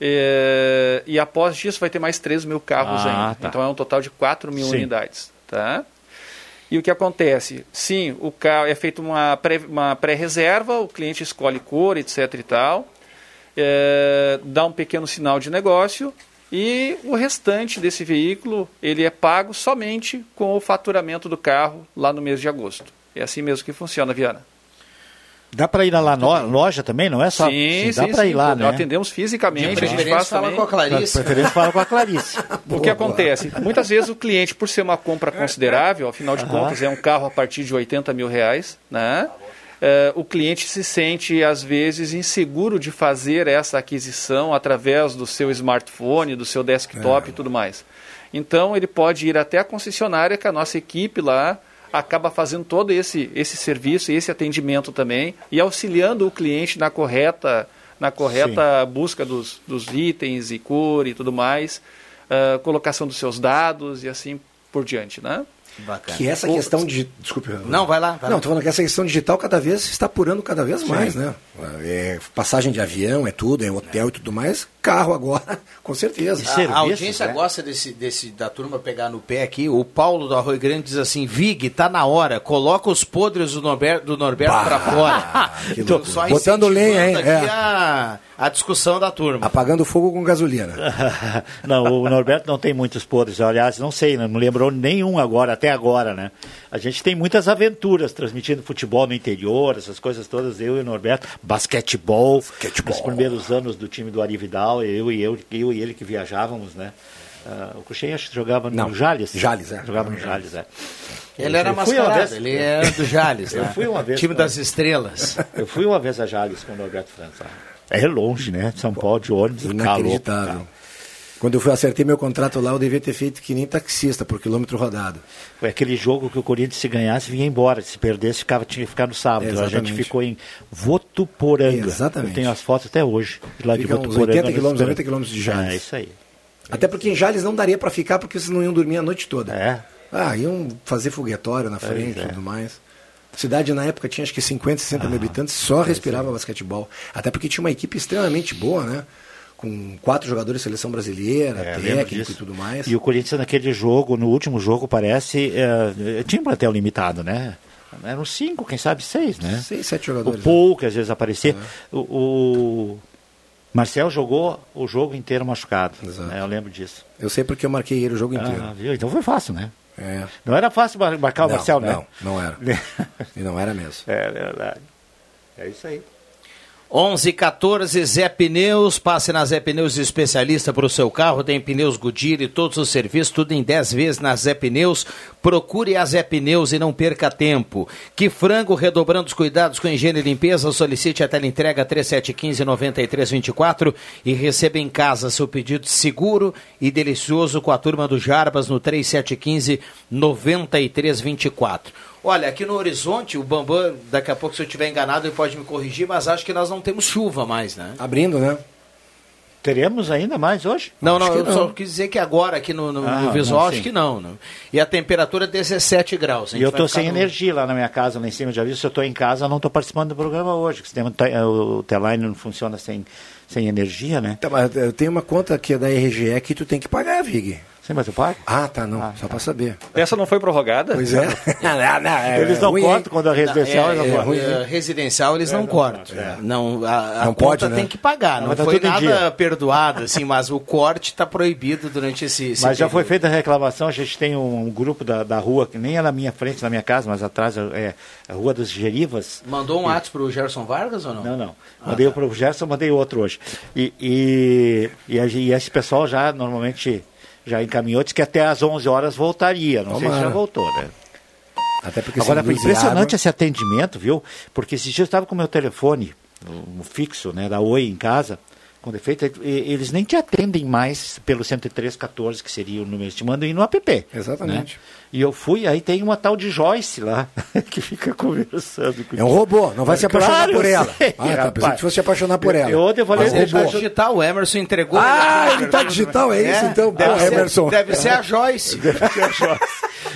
É, e após disso vai ter mais 3 mil carros Ah, ainda tá. então é um total de 4 mil Sim. unidades tá e o que acontece sim o carro é feita uma pré, uma pré-reserva o cliente escolhe cor etc e tal é, dá um pequeno sinal de negócio e o restante desse veículo ele é pago somente com o faturamento do carro lá no mês de agosto. É assim mesmo que funciona, Viana. Dá para ir lá na lo- loja também, não é só? sim, dá sim, para ir sim. lá, Nós né? atendemos fisicamente, De a gente faz fala também. com a Clarice. De preferência fala com a Clarice. O que acontece? Muitas vezes o cliente, por ser uma compra considerável, afinal de Aham. contas é um carro a partir de 80 mil reais, né? Eh, o cliente se sente, às vezes, inseguro de fazer essa aquisição através do seu smartphone, do seu desktop e tudo mais. Então, ele pode ir até a concessionária, que a nossa equipe lá acaba fazendo todo esse, esse serviço, esse atendimento também, e auxiliando o cliente na correta, na correta busca dos, dos itens e cor e tudo mais, ah, colocação dos seus dados e assim por diante, né? Bacana. Que essa questão de. Desculpe. Não, vai lá. vai Não, tô falando que essa questão digital cada vez se está apurando cada vez mais, né? É passagem de avião, é tudo, é hotel e tudo mais. Carro agora, com certeza. A, a audiência gosta desse, desse da turma pegar no pé aqui. O Paulo do Arroio Grande diz assim: Vig, tá na hora, coloca os podres do Norberto, do Norberto pra fora. Tô botando lenha, hein? aqui É. a, a discussão da turma. Apagando fogo com gasolina. não, o Norberto não tem muitos podres. Aliás, não sei, né? não lembrou nenhum agora, até agora, né? A gente tem muitas aventuras transmitindo futebol no interior, essas coisas todas, eu e o Norberto. Basquetebol, nos primeiros anos do time do Ari Vidal, eu e eu, eu e ele que viajávamos, né? Ah, o Cruxem acho que jogava no Não, Jales. Jales, é. Jogava no Jales, é. Ele era Eu mascarado, vez- ele era do Jales, Eu né? fui uma vez. Time das estrelas. Eu fui uma vez a Jales com o Norberto França. É longe, né? São Paulo de ônibus, calor. Inacreditável. Quando eu fui acertei meu contrato lá, eu devia ter feito que nem taxista, por quilômetro rodado. Foi aquele jogo que o Corinthians, se ganhasse, vinha embora. Se perdesse, ficava, tinha que ficar no sábado. A Exatamente. gente ficou em Votuporanga. Exatamente. Eu tenho as fotos até hoje. De lá de Fica uns Votuporanga. 80 nesse quilômetros, tempo. 90 quilômetros de Jales. É, isso aí. Até porque em Jales não daria para ficar, porque vocês não iam dormir a noite toda. É. Ah, iam fazer foguetório na frente e é. tudo mais. A cidade na época tinha acho que 50, 60 Ah, mil habitantes, só respirava basquetebol. Até porque tinha uma equipe extremamente boa, né? Com quatro jogadores de seleção brasileira, É, técnico e tudo mais. E o Corinthians naquele jogo, no último jogo, parece. é, tinha um plantel limitado, né? Eram cinco, quem sabe seis, né? Seis, sete O jogadores. Paul, que às vezes aparecia. É. O, o Marcel jogou o jogo inteiro machucado. né? Eu lembro disso. Eu sei porque eu marquei ele o jogo inteiro. Ah, viu? Então foi fácil, né? É. Não era fácil mar- marcar o Não, Marcel, né? não, não era. E não era mesmo. É verdade. É isso aí. 11 14 Zé Pneus, passe na Zé Pneus especialista para o seu carro, tem pneus Goodyear e todos os serviços, tudo em 10 vezes na Zé Pneus. Procure a Zé Pneus e não perca tempo. Que frango, redobrando os cuidados com higiene e limpeza, solicite a teleentrega 3715-9324 e receba em casa seu pedido seguro e delicioso com a turma do Jarbas no 3715-9324. Olha, aqui no Horizonte, o Bambam, daqui a pouco, se eu estiver enganado, ele pode me corrigir, mas acho que nós não temos chuva mais, né? Abrindo, né? Teremos ainda mais hoje? Não, Acho não, que eu só quis dizer que agora, aqui no, no- Ah, no visual, não, acho que não, não. E a temperatura é 17 graus. E eu estou sem no- energia lá na minha casa, lá em cima de aviso. Se eu estou em casa, eu não estou participando do programa hoje. porque O, sistema te- o Teline não funciona sem, sem energia, né? Tá, mas eu tenho uma conta que é da RGE que tu tem que pagar, Vig. Mas tu paga? Ah, tá, não. só para saber. Essa não foi prorrogada? Pois é. Eles não ruim, cortam quando é residencial, É, eles não é, cortam. é, residencial eles não, cortam. Não, a, a Não conta pode, né? tem que pagar. Não, Não, tá foi nada perdoado, assim, mas o corte está proibido durante esse, esse Mas já foi período. feita a reclamação, a gente tem um, grupo da, da rua, que nem é na minha frente, na minha casa, mas atrás é a Rua dos Gerivas. Mandou um WhatsApp pro Gerson Vargas ou não? Não, não. Mandei o pro Gerson, mandei outro hoje. E, e, e, a- e esse pessoal já normalmente já encaminhou, disse que até às 11 horas voltaria. Não sei se Tomara. já voltou, né? Até porque Agora, foi e impressionante água- esse atendimento, viu? Porque esses dias eu estava com o meu telefone, um fixo, né, da Oi em casa, com defeito, e- eles nem te atendem mais pelo 10314, que seria o número, mandam ir no app. Exatamente. né? E eu fui, aí tem uma tal de Joyce lá, que fica conversando comigo. É um robô, não vai se apaixonar Claro, por ela. sei, ah, tá, pensei que fosse se apaixonar por ela. Eu, ontem eu falei, Mas Ele tá digital, o Emerson entregou. Ah, ele ele tá digital, é isso então? Deve, Pô, ser, Emerson. deve ser a Joyce.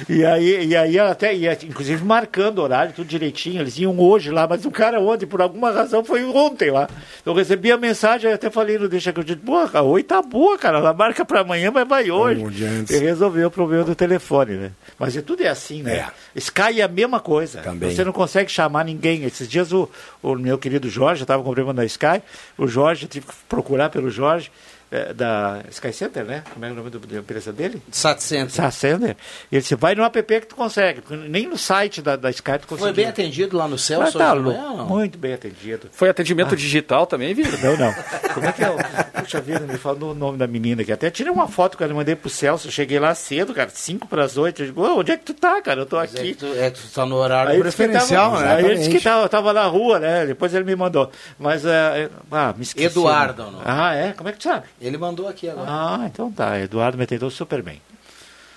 E aí, e aí ela até ia, inclusive, marcando o horário, tudo direitinho. Eles iam hoje lá, mas o cara ontem, por alguma razão, foi ontem lá. Eu recebi a mensagem, eu até falei no Deixa que eu disse, pô, a Oi tá boa, cara. Ela marca pra amanhã, mas vai hoje. E resolveu o problema do telefone, né? Mas é, tudo é assim, né? É. Sky é a mesma coisa. Também. Você não consegue chamar ninguém. Esses dias o, o meu querido Jorge, eu estava com problema na Sky, o Jorge, eu tive que procurar pelo Jorge, eh, da Sky Center, né? Como é o nome do- da empresa dele? Sat Center. Sacender. Ele disse, vai no app que tu consegue. Nem no site da, da Sky tu consegue. Foi bem atendido lá no Ah, Celso tá não? Muito bem atendido. Foi atendimento digital também, viu? Não, não. Como é que é? o- Puxa vida, me falou o nome da menina aqui. Até tirei uma foto que eu mandei pro Celso. Eu cheguei lá cedo, cara, 5 para as 8. Eu digo, "Ô, onde é que tu tá, cara? Eu tô Mas É aqui. que tu, é que tu tá no horário Aí preferencial, tava- né? Aí ele disse que tava, tava na rua, né? Depois ele me mandou. Mas, é, ah, me esqueci. Eduardo, né? não? Ah, é? Como é que tu sabe? Ele mandou aqui agora. Ah, então tá. Eduardo me atendeu super bem.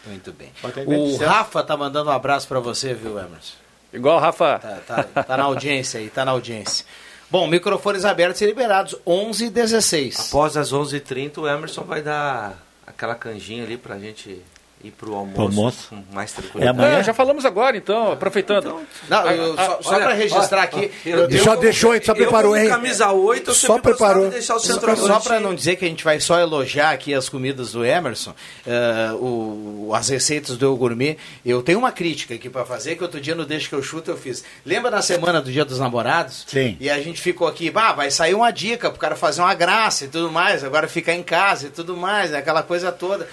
Muito bem. O. Rafa tá mandando um abraço pra você, viu, Emerson? Igual, Rafa. Tá, tá, tá na audiência aí, tá na audiência. Bom, microfones abertos e liberados, 11 e 16. Após as 11h30, o Emerson vai dar aquela canjinha ali pra gente ir pro almoço, Pro almoço. com mais É tranquilo. amanhã? É, já falamos agora, então, aproveitando. Não, eu- só, só para registrar aqui. eu- Já eu- deixou, só preparou, hein? camisa 8, eu Só preparou. de deixar o Só, para não dizer que a gente vai só elogiar aqui as comidas do Emerson, eh, o- as receitas do Eu Gourmet, eu tenho uma crítica aqui para fazer, que outro dia no Deixa que eu chuto eu fiz. Lembra na semana do Dia dos Namorados? Sim. E a gente ficou aqui, bah, vai sair uma dica pro cara fazer uma graça e tudo mais, agora ficar em casa e tudo mais, né, aquela coisa toda.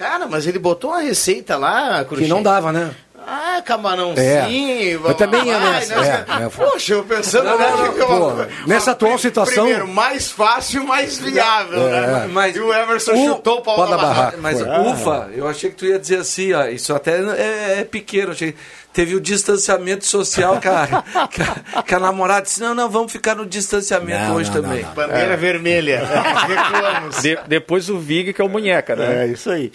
Cara, mas ele botou uma receita lá, Que não dava, né? Ah, camarãozinho. É. Eu também ia vai, nessa, né? é, é. Poxa, eu pensando Não, né, não, não, que eu- pô, nessa atual situação- Primeiro, mais fácil, mais viável, É. né? Mas e o Emerson o- chutou o pau pode da barraca. Mas ufa, eu achei que tu ia dizer assim, ó, isso até é, é pequeno, achei. Teve o distanciamento social, cara. que, a- que a namorada disse, não, não, vamos ficar no distanciamento Não, hoje não, também. não, Bandeira vermelha. Recuamos. De- depois o Vig, que é o munheca, né? É, isso aí.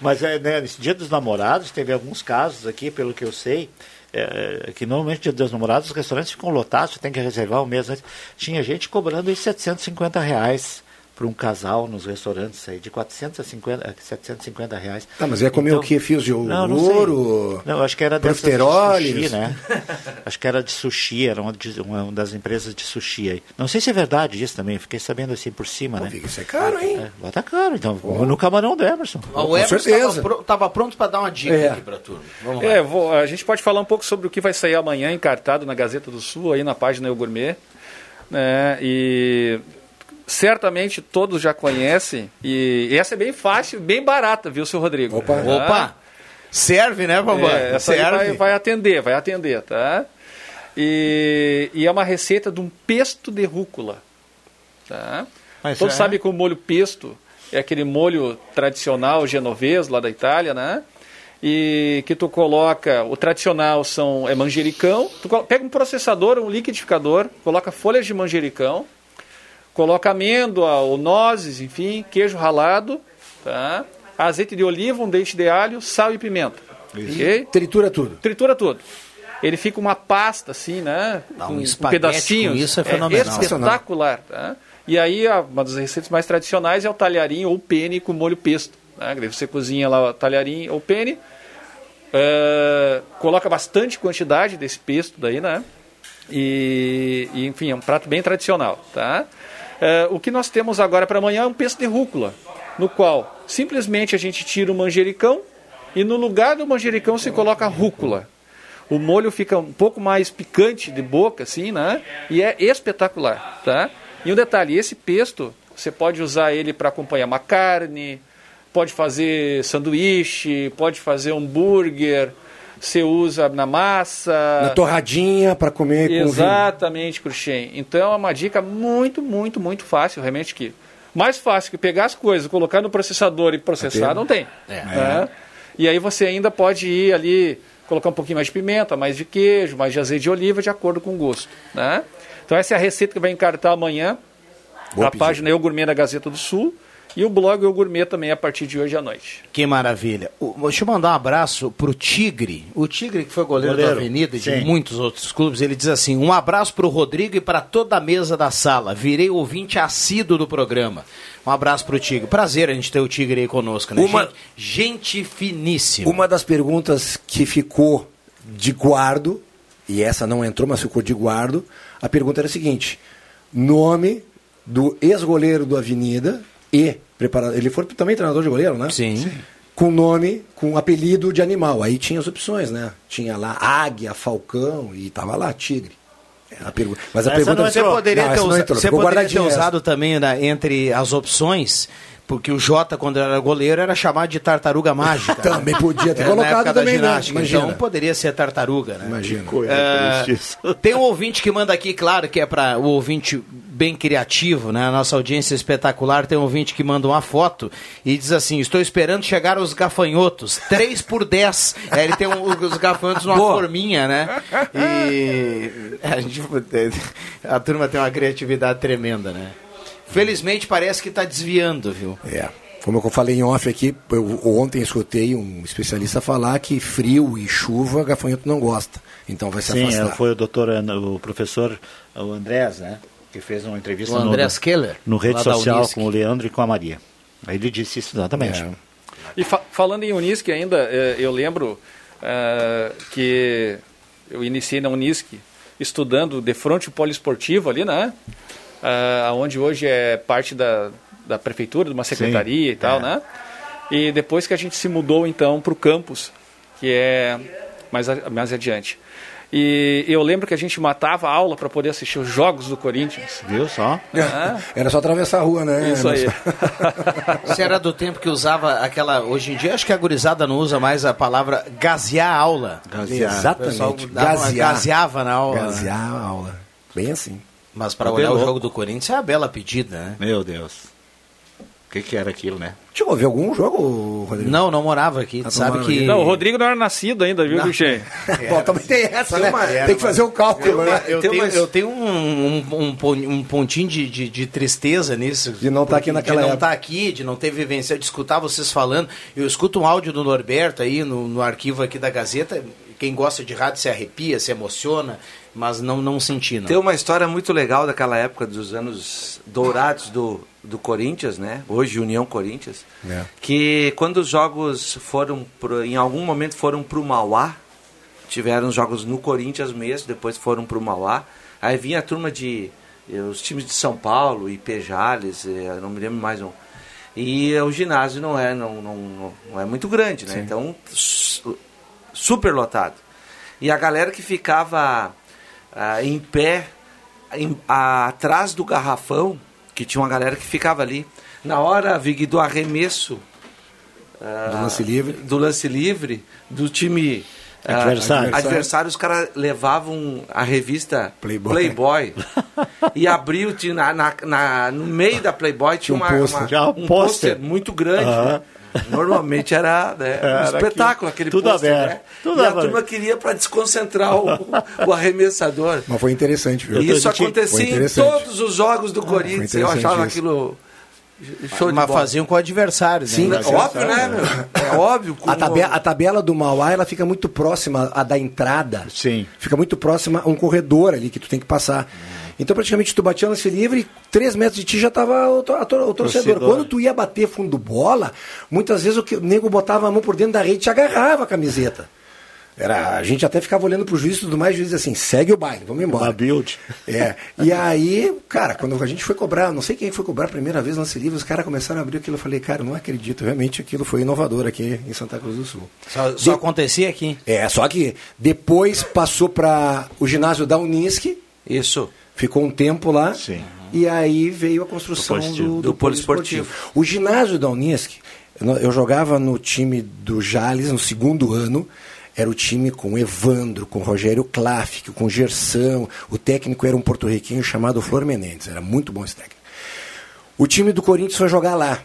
Mas é, né, nesse dia dos namorados, teve alguns casos aqui, pelo que eu sei, é, que normalmente dia dos namorados os restaurantes ficam lotados, você tem que reservar um mês antes. Tinha gente cobrando aí 750 reais para um casal nos restaurantes aí, de 450, a 750 reais. Tá, mas ia comer Então- o que? Fios de Não, não sei. ouro? Não, acho que era dessas de sushi, né? acho que era de sushi, era uma, de- uma das empresas de sushi aí. Não sei se é verdade isso também, fiquei sabendo assim por cima, né? Isso é caro, hein? É, mas tá caro, então. No camarão do Emerson. o Emerson certeza. estava pronto para dar uma dica É. aqui pra turma. Vamos lá. É, vou- a gente pode falar um pouco sobre o que vai sair amanhã encartado na Gazeta do Sul, aí na página Eu Gourmet. Né? E certamente todos já conhecem. E essa é bem fácil, bem barata, viu, seu Rodrigo? Opa. Tá? Opa! Serve, né, Bambam? É, essa Serve. vai, vai atender, vai atender, tá? E, e é uma receita de um pesto de rúcula. Tá? Mas Todos é- sabem que o molho pesto é aquele molho tradicional genovês lá da Itália, né? E que tu coloca, o tradicional são é manjericão. Tu pega um processador, um liquidificador, coloca folhas de manjericão, coloca amêndoa ou nozes, enfim, queijo ralado, tá? Azeite de oliva, um dente de alho, sal e pimenta. Ok? Tritura tudo. Tritura tudo. Ele fica uma pasta assim, né? Dá um com, com pedacinhos. com isso é fenomenal. espetacular. Tá? E aí, uma das receitas mais tradicionais é o talharim ou pene com molho pesto. Né? Você cozinha lá o talharim ou pene, eh, coloca bastante quantidade desse pesto daí, né? E, e, enfim, é um prato bem tradicional, tá? Eh, o que nós temos agora para amanhã é um pesto de rúcula, no qual simplesmente a gente tira o manjericão e no lugar do manjericão se coloca rúcula. O molho fica um pouco mais picante de boca, assim, né? E é espetacular, tá? E um detalhe, esse pesto, você pode usar ele para acompanhar uma carne, pode fazer sanduíche, pode fazer hambúrguer, você usa na massa. Na torradinha para comer. Exatamente, Cruxem. Então é uma dica muito, muito, muito fácil, realmente que mais fácil que pegar as coisas, colocar no processador e processar, não tem. É. né? E aí você ainda pode ir ali colocar um pouquinho mais de pimenta, mais de queijo, mais de azeite de oliva, de acordo com o gosto, né? Então essa é a receita que vai encartar amanhã Boa na página Eu Gourmet da Gazeta do Sul e o blog Eu Gourmet também a partir de hoje à noite. Que maravilha. O- Deixa eu mandar um abraço pro Tigre. O Tigre, que foi goleiro, Goleiro, da Avenida e de muitos outros clubes, ele diz assim: um abraço pro Rodrigo e para toda a mesa da sala. Virei ouvinte assíduo do programa. Um abraço pro Tigre. Prazer a gente ter o Tigre aí conosco, né? Uma- Gente, gente finíssima. Uma das perguntas que ficou de guardo, e essa não entrou, mas ficou de guardo, a pergunta era a seguinte: nome do ex-goleiro do Avenida e preparador. Ele foi também treinador de goleiro, né? Sim. Com nome, com apelido de animal. Aí tinha as opções, né? Tinha lá águia, falcão e tava lá tigre. É a pergunta. Mas a Essa pergunta não Você entrou. poderia Não, ter, essa não usa- entrou. você poderia ter usado também né, entre as opções, porque o Jota, quando era goleiro, era chamado de tartaruga mágica. né? Também podia ter É, na colocado época da também, né? ginástica. Imagina. Então poderia ser tartaruga, né? Imagina. É, tem um ouvinte que manda aqui, claro, que é para o ouvinte bem criativo, né? A nossa audiência é espetacular. Tem um ouvinte que manda uma foto e diz assim: Estou esperando chegar os gafanhotos, 3 por 10. É, ele tem um- os gafanhotos numa Boa. forminha, né? E a, gente- a turma tem uma criatividade tremenda, né? Felizmente parece que está desviando, viu? É. Como eu falei em off aqui, eu ontem escutei um especialista falar que frio e chuva gafanhoto não gosta. Então vai se Sim, afastar. é, foi o doutor, o professor o Andrés, né? Que fez uma entrevista O no, Keller, no rede social Unisc. com o Leandro e com a Maria. Aí ele disse isso exatamente. É. E fa falando em Unisc ainda, eh, eu lembro eh, que eu iniciei na Unisc estudando de fronte poliesportivo ali, né? Uh, onde hoje é parte da, da prefeitura, de uma secretaria Sim, e tal, é. né? E depois que a gente se mudou então para o campus, que é mais, mais adiante. E eu lembro que a gente matava a aula para poder assistir os jogos do Corinthians. Viu só? Ah, Era só atravessar a rua, né? Isso aí. Você era do tempo que usava aquela. Hoje em dia, acho que a gurizada não usa mais a palavra gasear a aula. Gazear. Exatamente. Gazear. gazeava na aula. Gazear a aula. Bem assim. Mas para Tá olhar bem o louco. jogo do Corinthians é a bela pedida, né? Meu Deus. O que, que era aquilo, né? Chegou a ver algum jogo, Rodrigo? Não, não morava aqui. Ah, sabe que. Não, o Rodrigo não era nascido ainda, viu, Guxê? Bom, também tem essa, Tem né? uma- tem que fazer o cálculo, né? Eu tenho, eu tenho um, um, um pon- um pontinho de, de, de tristeza nisso. De não estar aqui naquela De não estar aqui, de não ter vivenciado, de escutar vocês falando. Eu escuto um áudio do Norberto aí no, no arquivo aqui da Gazeta. Quem gosta de rádio se arrepia, se emociona, mas não, não senti, não. Tem uma história muito legal daquela época dos anos dourados do, do Corinthians, né? Hoje União Corinthians. É. Que quando os jogos foram, pro, em algum momento foram para o Mauá, tiveram jogos no Corinthians mesmo, depois foram para o Mauá. Aí vinha a turma de eh, os times de São Paulo e Pejales, eh, eu não me lembro mais um. E o ginásio não é, não, não, não- não é muito grande, né? Sim. Então, su- super lotado. E a galera que ficava ah, em pé em- a- atrás do garrafão, que tinha uma galera que ficava ali. Na hora, Vig, do arremesso ah, Do lance livre. do lance livre, do time ah, Adversário. adversário, os caras levavam a revista Playboy. Playboy, e abriu tinha na, na- na- no meio da Playboy tinha, um uma, pôster. uma- um muito grande. Aham. Normalmente era, né, um Era espetáculo aquilo. aquele Tudo pôster, aberto. né? Tudo e a aberto. turma queria para desconcentrar o, o arremessador. Mas foi interessante, viu? E isso acontecia em todos os jogos do Corinthians. Eu achava isso. aquilo show de mas faziam com o adversário, né? Sim, É óbvio, né, meu? É óbvio. A, como- tabela, a tabela do Mauá ela fica muito próxima à da entrada. Sim. Fica muito próxima a um corredor ali que tu tem que passar. Então, praticamente, tu batia lance livre, três metros de ti já estava o, torcedor. Torcedor. Quando tu ia bater fundo bola, muitas vezes o, que, o nego botava a mão por dentro da rede e te agarrava a camiseta. Era, a gente até ficava olhando pro juiz e tudo mais, o juiz assim, segue o baile, vamos embora. Uma build. É. E aí, cara, quando a gente foi cobrar, não sei quem foi cobrar a primeira vez lance livre, os caras começaram a abrir aquilo. Eu falei, cara, não acredito. Realmente aquilo foi inovador aqui em Santa Cruz do Sul. Só, só acontecia aqui. É, só que depois passou para o ginásio da Unisc, Isso. Ficou um tempo lá. Sim. E aí veio a construção Do do, poliesportivo. do, Do poliesportivo. poliesportivo. O ginásio da Unisc, eu jogava no time do Jales no segundo ano. Era o time com Evandro, com Rogério Klafik, com Gersão. O técnico era um porto-riquenho chamado Flor Menendez. Era muito bom esse técnico. O time do Corinthians foi jogar lá.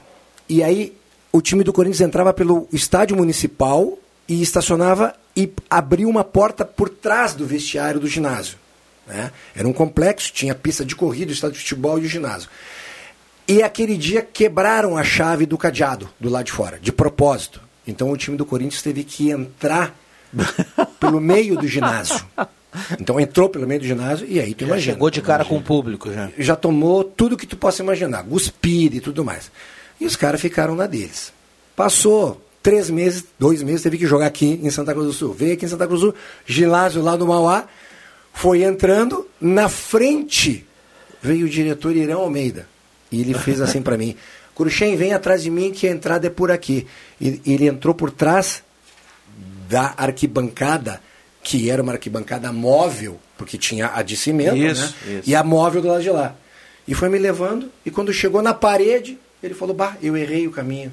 E aí o time do Corinthians entrava pelo estádio municipal e estacionava e abria uma porta por trás do vestiário do ginásio. Né? Era um complexo, tinha pista de corrida, estádio de futebol e o ginásio. E aquele dia quebraram a chave do cadeado do lado de fora, de propósito. Então o time do Corinthians teve que entrar pelo meio do ginásio. Então entrou pelo meio do ginásio e aí tu Já imagina. chegou de cara com o público já. Já tomou tudo que tu possa imaginar, guspir e tudo mais. E os caras ficaram na deles. Passou três meses, dois meses, teve que jogar aqui em Santa Cruz do Sul. Veio aqui em Santa Cruz do Sul, ginásio lá do Mauá, foi entrando, na frente veio o diretor Irão Almeida. E ele fez assim para mim: Cruxem, vem atrás de mim que a entrada é por aqui. E ele entrou por trás da arquibancada, que era uma arquibancada móvel, porque tinha a de cimento, Isso, né? isso. E a móvel do lado de lá. E foi me levando, e quando chegou na parede, ele falou, bah, eu errei o caminho.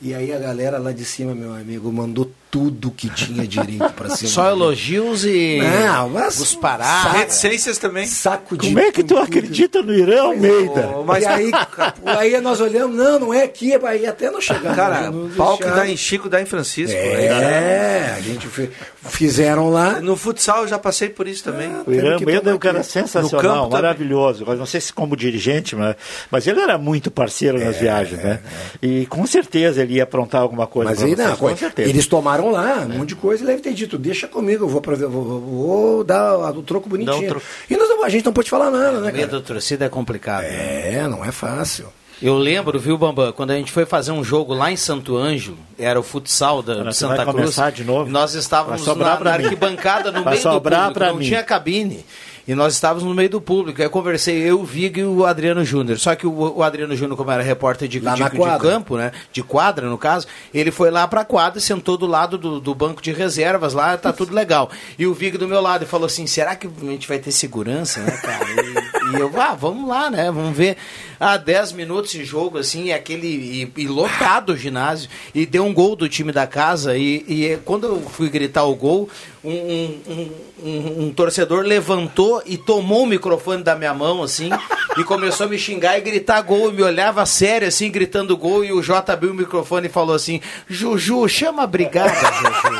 E aí a galera lá de cima, meu amigo, mandou tudo que tinha direito para cima. Só elogios e Não, mas os paradas. Reticências também. Saco de Como é que tu acredita no Irã Almeida? Ô, Mas, e aí, aí nós olhamos, não, não é aqui, aí até não chegamos. cara, no pau que dá em Chico dá em Francisco. É, a gente fe- fizeram lá. No futsal eu já passei por isso também. O Irã Almeida é um cara sensacional, também. maravilhoso. Eu não sei se como dirigente, mas, mas ele era muito parceiro É, nas viagens, né? E com certeza ele ia aprontar alguma coisa. Mas vocês, não, com certeza. eles tomaram lá um monte de coisa e deve ter dito, deixa comigo, eu vou, pra, ver, vou, vou- vou dar o troco bonitinho. Um troco. E nós, a gente não pode falar nada, né, Medo cara? da torcida é complicado. né? É, não é fácil. Eu lembro, viu, Bambam, quando a gente foi fazer um jogo lá em Santo Ângelo, era o futsal da, Santa vai Cruz. de novo? Nós estávamos na, na arquibancada no Vai meio do público, pra não mim. tinha cabine. E nós estávamos no meio do público. Aí eu conversei, eu, o Vig e o Adriano Júnior. Só que o, o Adriano Júnior, como era repórter de, de, de campo, né? De quadra, no caso, ele foi lá pra quadra, sentou do lado do, do banco de reservas lá, tá tudo legal. E o Vig do meu lado e falou assim: será que a gente vai ter segurança, né, cara? E, e eu, ah, vamos lá, né? Vamos ver. Ah, 10 minutos de jogo, assim, e aquele. E, e lotado o ginásio. E deu um gol do time da casa. E, e quando eu fui gritar o gol, um, um- um- um- torcedor levantou e tomou o microfone da minha mão, assim, e começou a me xingar e gritar gol. E me olhava sério, assim, gritando gol. E o Jota abriu o microfone e falou assim: Juju, chama a brigada, Juju.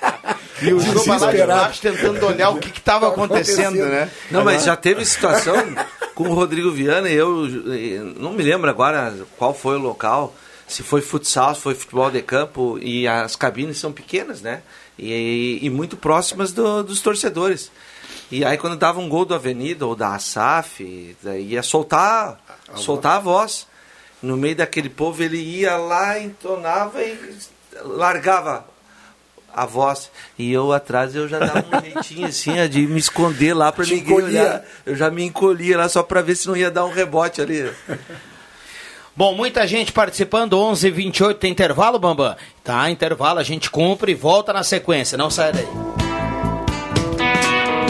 E o Juba lá de baixo tentando olhar o que estava acontecendo, né? Não, mas já teve situação com o Rodrigo Viana e eu não me lembro agora qual foi o local, se foi futsal, se foi futebol de campo, e as cabines são pequenas, né? E, e muito próximas do- dos torcedores. E aí quando dava um gol do Avenida ou da ASAF, daí ia soltar, soltar a voz. No meio daquele povo ele ia lá, entonava e largava a voz. E eu atrás eu já dava um jeitinho assim, ó, de me esconder lá Te ninguém encolhia. olhar. Eu já me encolhia lá só pra ver se não ia dar um rebote ali. Bom, muita gente participando, 11 h 28 tem intervalo, Bambam? Tá, intervalo, a gente cumpre e volta na sequência, não sai daí.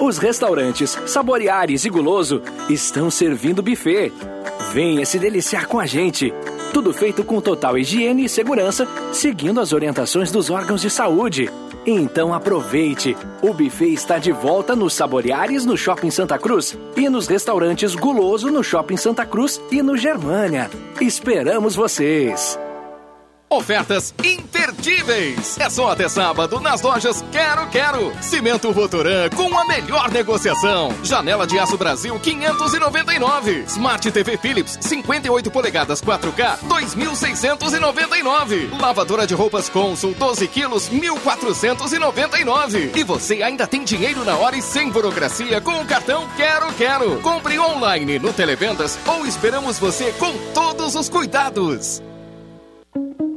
Os restaurantes Saboreares e Guloso estão servindo buffet. Venha se deliciar com a gente. Tudo feito com total higiene e segurança, seguindo as orientações dos órgãos de saúde. Então aproveite. O buffet está de volta nos Saboreares no Shopping Santa Cruz e nos restaurantes Guloso no Shopping Santa Cruz e no Germânia. Esperamos vocês. Ofertas imperdíveis! É só até sábado nas lojas Quero Quero. Cimento Votoran com a melhor negociação. Janela de Aço Brasil 599. Smart TV Philips 58 polegadas 4K 2.699. Lavadora de roupas Consul 12 quilos 1.499. E você ainda tem dinheiro na hora e sem burocracia com o cartão Quero Quero. Compre online no Televendas ou esperamos você com todos os cuidados.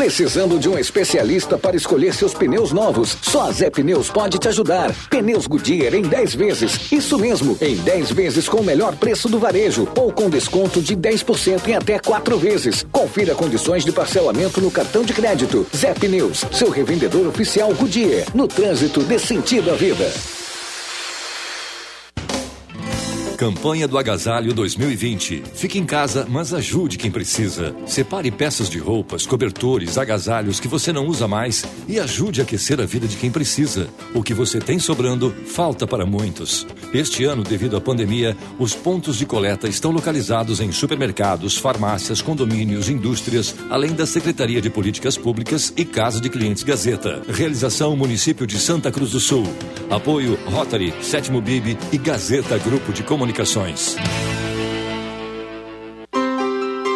Precisando de um especialista para escolher seus pneus novos? Só a Zé Pneus pode te ajudar. Pneus Goodyear em 10 vezes. Isso mesmo, em 10 vezes com o melhor preço do varejo ou com desconto de 10% em até 4 vezes. Confira condições de parcelamento no cartão de crédito. Zé Pneus, seu revendedor oficial Goodyear. No trânsito, dê sentido à vida. Campanha do Agasalho 2020. Fique em casa, mas ajude quem precisa. Separe peças de roupas, cobertores, agasalhos que você não usa mais e ajude a aquecer a vida de quem precisa. O que você tem sobrando falta para muitos. Este ano, devido à pandemia, os pontos de coleta estão localizados em supermercados, farmácias, condomínios, indústrias, além da Secretaria de Políticas Públicas e Casa de Clientes Gazeta. Realização Município de Santa Cruz do Sul. Apoio Rotary, Sétimo Bib e Gazeta Grupo de Comunicações.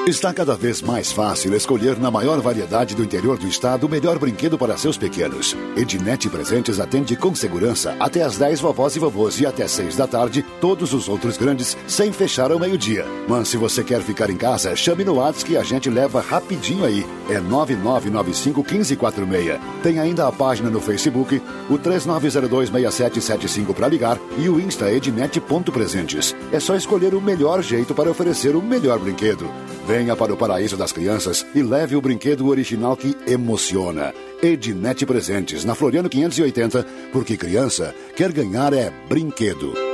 Está cada vez mais fácil escolher na maior variedade do interior do estado o melhor brinquedo para seus pequenos. Ednet Presentes atende com segurança até às 10 vovós e vovôs e até 6 da tarde todos os outros grandes sem fechar ao meio-dia. Mas se você quer ficar em casa, chame no WhatsApp que a gente leva rapidinho aí. É 9995 1546. Tem ainda a página no Facebook, o 39026775 para ligar e o Insta ednet.presentes. É só escolher o melhor jeito para oferecer o melhor brinquedo. Venha para o paraíso das crianças e leve o brinquedo original que emociona. Ednet Presentes, na Floriano 580, porque criança quer ganhar é brinquedo.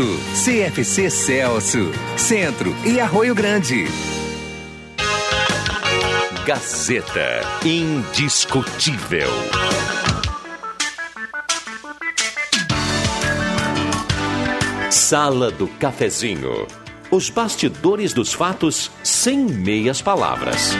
CFC Celso, Centro e Arroio Grande. Gazeta. Indiscutível. Sala do Cafezinho. Os bastidores dos fatos sem meias palavras.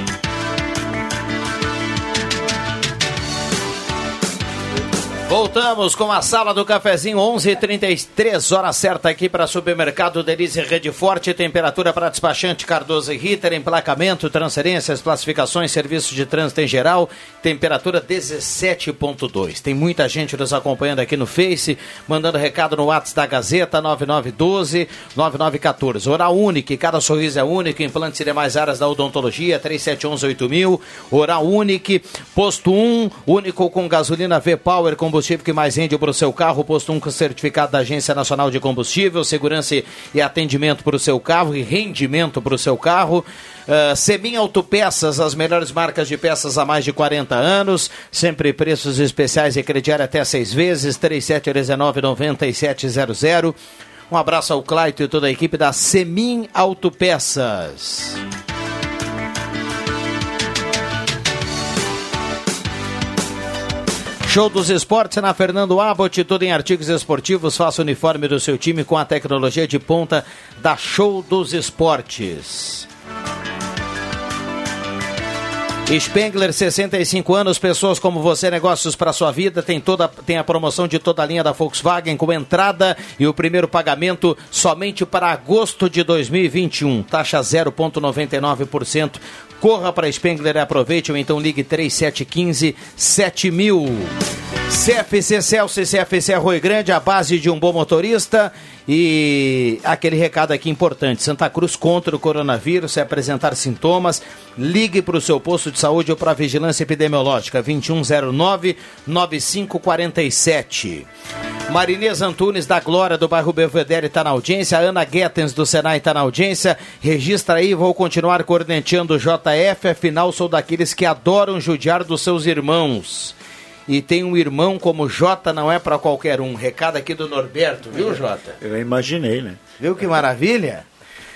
Voltamos com a sala do cafezinho, 11:33 hora certa aqui para supermercado Delícia Rede Forte, temperatura para despachante Cardoso e Ritter, emplacamento, transferências, classificações, serviços de trânsito em geral, temperatura 17.2. Tem muita gente nos acompanhando aqui no Face, mandando recado no WhatsApp da Gazeta 9912 9914. Oral Unique, cada sorriso é único, implantes e demais áreas da odontologia 3711 8000. Oral Unique, posto 1, único com gasolina V-Power combustível que mais rende para o seu carro, posto 1 com certificado da Agência Nacional de Combustível, segurança e atendimento para o seu carro e rendimento para o seu carro. Uh, Semin Autopeças, as melhores marcas de peças há mais de 40 anos, sempre preços especiais e crediário até seis vezes, 3719-9700. Um abraço ao Claito e toda a equipe da Semin Autopeças. Show dos Esportes na Fernando Abbott, tudo em artigos esportivos. Faça o uniforme do seu time com a tecnologia de ponta da Show dos Esportes. Spengler, 65 anos, pessoas como você, negócios para sua vida, tem toda tem a promoção de toda a linha da Volkswagen com entrada e o primeiro pagamento somente para agosto de 2021, taxa 0.99%. Corra para Spengler e aproveite ou então ligue 3715 7000. CFC Celso e CFC Arroio Grande, a base de um bom motorista. E aquele recado aqui importante: Santa Cruz contra o coronavírus. Se apresentar sintomas, ligue para o seu posto de saúde ou para a vigilância epidemiológica 2109-9547. Marinês Antunes da Glória do bairro Belvedere está na audiência. Ana Guetens do Senai está na audiência. Registra aí, vou continuar corneteando o JF. Afinal, sou daqueles que adoram judiar dos seus irmãos e tem um irmão como Jota não é para qualquer um. Recado aqui do Norberto, viu, Jota? Eu imaginei, né? Viu que maravilha?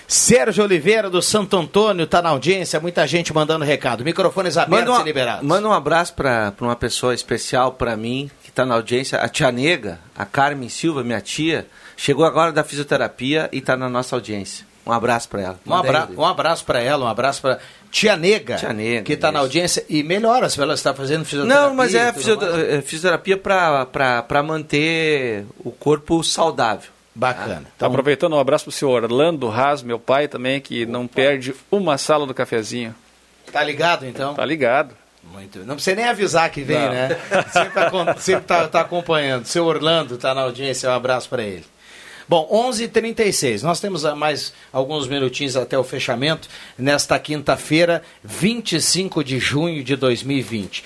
Sérgio Oliveira do Santo Antônio está na audiência, muita gente mandando recado. Microfones abertos Manda um, e liberados. Manda um abraço para uma pessoa especial para mim, que está na audiência, a tia Nega, a Carmen Silva, minha tia, chegou agora da fisioterapia e está na nossa audiência. Um abraço para ela. Um, abra um abraço para ela, um abraço para Tia Nega, Tia Nega que está na audiência e melhora se ela está fazendo fisioterapia. Não, mas é fisioterapia, fisioterapia para manter o corpo saudável. Bacana. Ah, então, aproveitando um abraço para o senhor Orlando Haas, meu pai também, que Opa. não perde uma sala do cafezinho. Tá ligado então? Tá ligado. Muito. Não precisa nem avisar que vem, não. né? Sempre, está tá acompanhando. Seu Orlando está na audiência, um abraço para ele. Bom, 11h36. Nós temos ah, mais alguns minutinhos até o fechamento. Nesta quinta-feira, 25 de junho de 2020.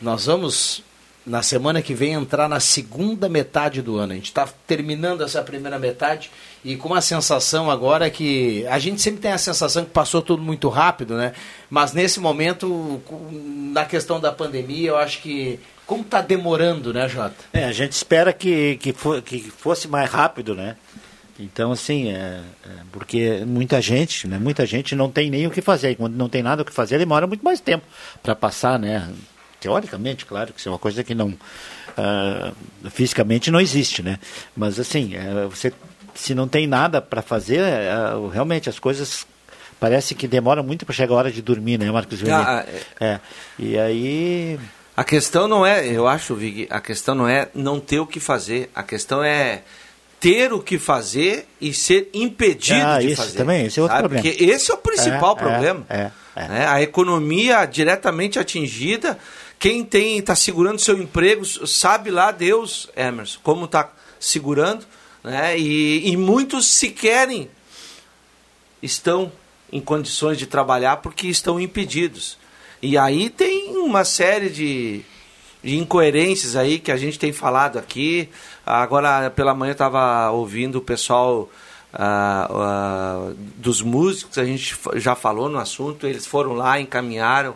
Nós vamos, na semana que vem, entrar na segunda metade do ano. A gente está terminando essa primeira metade e com uma sensação agora que. A gente sempre tem a sensação que passou tudo muito rápido, né? Mas nesse momento, na questão da pandemia, eu acho que. Como está demorando, né, Jota? É, a gente espera que, que, fo- que fosse mais rápido, né? Então, assim, é, é, porque muita gente, né? Muita gente não tem nem o que fazer. E quando não tem nada o que fazer, demora muito mais tempo para passar, né? Teoricamente, claro, que isso é uma coisa que não ah, fisicamente não existe, né? Mas assim, é, você se não tem nada para fazer, é, realmente as coisas parece que demora muito para chegar a hora de dormir, né, Marcos Júnior? Ah, é. E aí A questão não é, eu acho, Vig, a questão não é não ter o que fazer. A questão é ter o que fazer e ser impedido Ah, de isso fazer. também, esse é outro sabe? problema. Porque esse é o principal É, é, problema. é, né? A economia diretamente atingida. Quem tem está segurando seu emprego sabe lá Deus, Emerson, como está segurando, né? E, e muitos se querem estão em condições de trabalhar porque estão impedidos. E aí tem uma série de, de incoerências aí que a gente tem falado aqui. Agora pela manhã eu estava ouvindo o pessoal ah, ah, dos músicos, a gente já falou no assunto, eles foram lá, encaminharam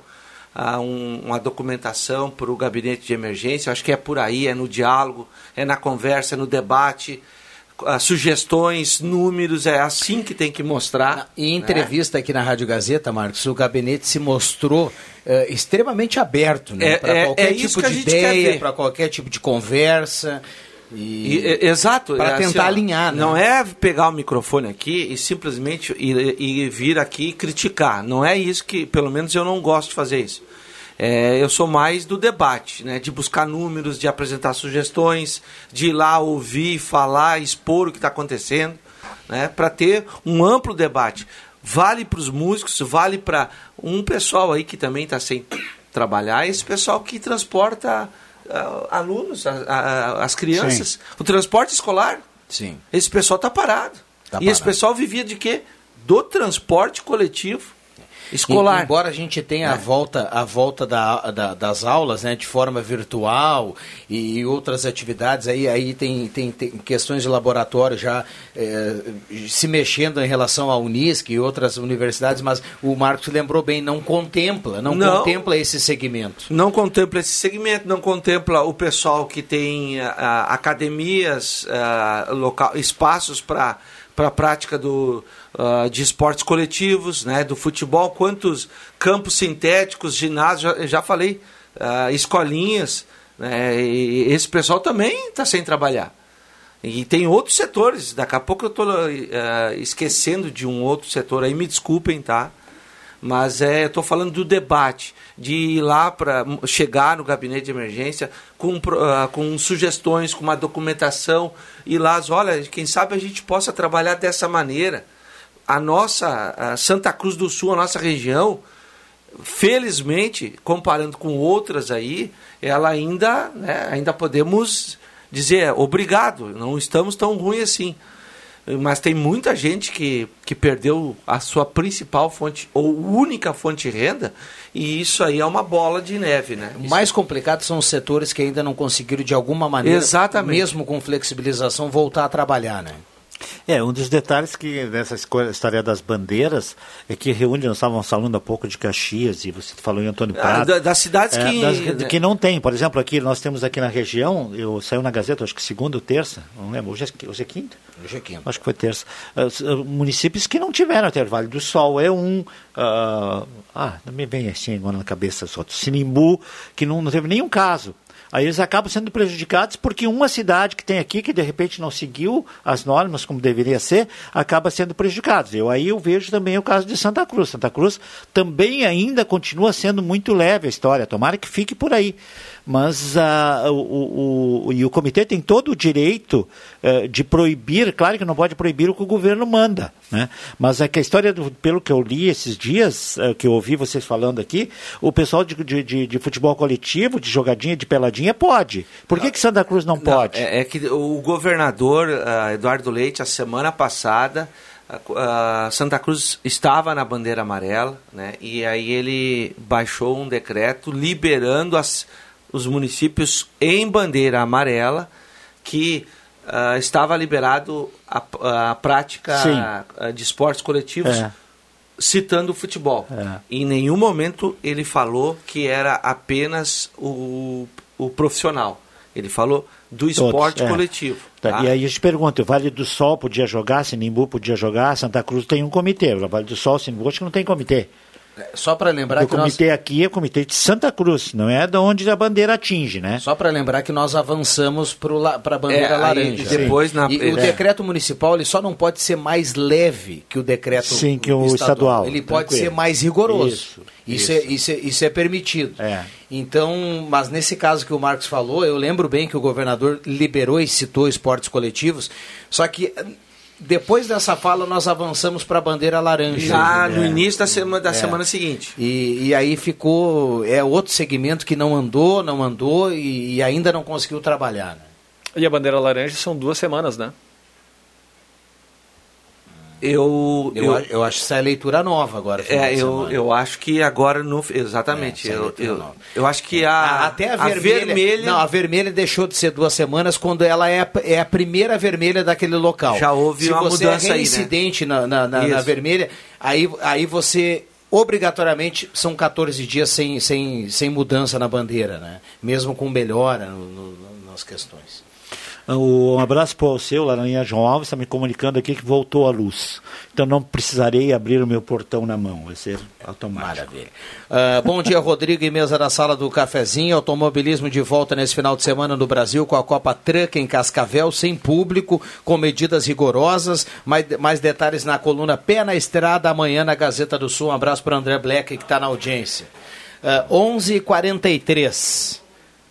ah, um- uma documentação para o gabinete de emergência. Acho que é por aí, é no diálogo, é na conversa, é no debate. Ah, sugestões, números, é assim que tem que mostrar. Em né? entrevista aqui na Rádio Gazeta, Marcos, o gabinete se mostrou eh, extremamente aberto né, É- para é- qualquer é isso tipo de ideia, para qualquer tipo de conversa. E, E- exato. Para é assim, tentar ó, alinhar. né? Não é pegar o microfone aqui e simplesmente ir, ir vir aqui e criticar. Não é isso que, pelo menos eu não gosto de fazer isso. É, eu sou mais do debate, né? de buscar números, de apresentar sugestões, de ir lá ouvir, falar, expor o que está acontecendo, né? para ter um amplo debate. Vale para os músicos, vale para um pessoal aí que também está sem trabalhar, esse pessoal que transporta ah, alunos, a- a- as crianças, o transporte escolar. Sim. Esse pessoal está parado. Tá e esse parado. pessoal vivia de quê? Do transporte coletivo escolar. E- embora a gente tenha a volta, a volta da, da- das aulas né, de forma virtual e outras atividades, aí, aí tem, tem, tem questões de laboratório já eh, se mexendo em relação à Unisc e outras universidades, mas o Marcos lembrou bem, não contempla, não, Não. contempla esse segmento. Não contempla esse segmento, não contempla o pessoal que tem ah, academias, ah, local, espaços para para a prática do, ah, de esportes coletivos, né, do futebol, quantos campos sintéticos, ginásios, já, já falei, ah, escolinhas, né, esse pessoal também está sem trabalhar. E tem outros setores, daqui a pouco eu estou esquecendo de um outro setor aí, me desculpem, tá? Mas é, estou falando do debate, de ir lá para chegar no gabinete de emergência com, ah, com sugestões, com uma documentação, e lá, olha, quem sabe a gente possa trabalhar dessa maneira. A nossa a Santa Cruz do Sul, a nossa região, felizmente, comparando com outras aí, ela ainda, né, ainda podemos dizer obrigado, não estamos tão ruim assim. Mas tem muita gente que, que perdeu a sua principal fonte, ou única fonte de renda, e isso aí é uma bola de neve, né? O mais complicado são os setores que ainda não conseguiram, de alguma maneira, Exatamente. mesmo com flexibilização, voltar a trabalhar, né? É, um dos detalhes que nessa história das bandeiras é que reúne, nós estávamos falando há pouco de Caxias e você falou em Antônio Ah, Prado. da- das cidades É, que- das- que não tem. Por exemplo, aqui nós temos aqui na região, eu saiu na Gazeta, acho que segunda ou terça, não lembro, hoje é, hoje é quinta? Hoje é quinta. Acho que foi terça. Ah, ah, municípios que não tiveram até Vale do Sol é um. ah, ah, não me vem assim agora na cabeça só. Sinimbu, que não, não teve nenhum caso. Aí eles acabam sendo prejudicados porque uma cidade que tem aqui, que de repente não seguiu as normas como deveria ser, acaba sendo prejudicado. Eu aí eu vejo também o caso de Santa Cruz. Santa Cruz também ainda continua sendo muito leve a história. Tomara que fique por aí mas uh, o, o, e o comitê tem todo o direito uh, de proibir, claro que não pode proibir o que o governo manda, né? mas é que a história, do, pelo que eu li esses dias, uh, que eu ouvi vocês falando aqui, o pessoal de, de, de, de, futebol coletivo, de jogadinha, de peladinha, pode. Por que, que Santa Cruz não, não pode? É, é, que o governador Eduardo Leite, a semana passada, Santa Cruz estava na bandeira amarela, né? E aí ele baixou um decreto liberando as, os municípios em bandeira amarela que uh, estava liberado a, a prática Sim. Ah, de esportes coletivos, é. citando o futebol. É. Em nenhum momento ele falou que era apenas o, o profissional. Ele falou do esporte Todos, é. coletivo. Tá. Tá? E aí a gente pergunta, o Vale do Sol podia jogar, Sinimbu podia jogar, Santa Cruz tem um comitê, o Vale do Sol, Sinimbu, acho que não tem comitê. Só para lembrar o que o comitê nós... aqui é o comitê de Santa Cruz, não é de onde a bandeira atinge, né? Só para lembrar que nós avançamos para a bandeira é, laranja. Aí, depois na... E é. o decreto municipal ele só não pode ser mais leve que o decreto Sim, que o estadual. estadual ele tranquilo. pode ser mais rigoroso. Isso, isso, isso. É, isso, é, isso é permitido. É. Então, mas nesse caso que o Marcos falou, eu lembro bem que o governador liberou e citou esportes coletivos, só que depois dessa fala, nós avançamos para a bandeira laranja. Já no início da, semana, da é. semana seguinte. E, e, aí ficou. É outro segmento que não andou, não andou e, e ainda não conseguiu trabalhar. Né? E a bandeira laranja são duas semanas, né? Eu, eu, eu, eu, acho essa é leitura nova agora. É, eu, eu acho que agora no exatamente. É, eu, eu, eu acho que a até a vermelha, a vermelha, não a vermelha deixou de ser duas semanas quando ela é, é a primeira vermelha daquele local. Já houve Se uma você mudança é aí, incidente né? na, na, na, vermelha, aí aí você obrigatoriamente são 14 dias sem, sem, sem mudança na bandeira, né? Mesmo com melhora no, no, nas questões. Um abraço para o seu, linha João Alves, está me comunicando aqui que voltou a luz. Então não precisarei abrir o meu portão na mão, vai ser automático. Maravilha. Uh, bom dia, Rodrigo, e mesa da sala do cafezinho. Automobilismo de volta nesse final de semana no Brasil com a Copa Truck em Cascavel, sem público, com medidas rigorosas. Mais, mais detalhes na coluna Pé na Estrada, amanhã na Gazeta do Sul. Um abraço para André Black, que está na audiência. Uh, 11h43.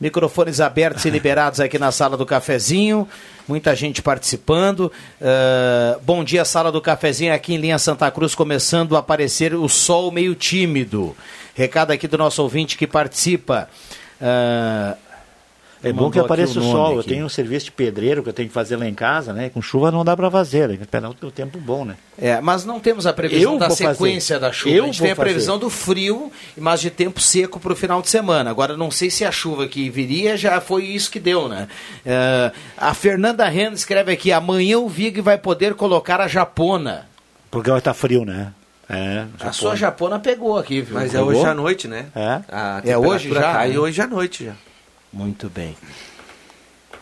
Microfones abertos e liberados aqui na sala do cafezinho. Muita gente participando. Uh, bom dia, sala do cafezinho aqui em linha Santa Cruz, começando a aparecer o sol meio tímido. Recado aqui do nosso ouvinte que participa. Uh, é bom que apareça o, o sol. Aqui. Eu tenho um serviço de pedreiro que eu tenho que fazer lá em casa, né? Com chuva não dá para fazer, tem que esperar o tempo bom, né? É, mas não temos a previsão eu da sequência fazer. da chuva. Eu a gente tem a previsão fazer. do frio, mas de tempo seco para o final de semana. Agora, não sei se a chuva que viria já foi isso que deu, né? É, a Fernanda Ren escreve aqui: amanhã o Vig vai poder colocar a japona. Porque vai estar frio, né? É, a sua japona pegou aqui, viu? Mas é hoje à noite, né? É, é hoje já? Cai hoje à noite já. Muito bem.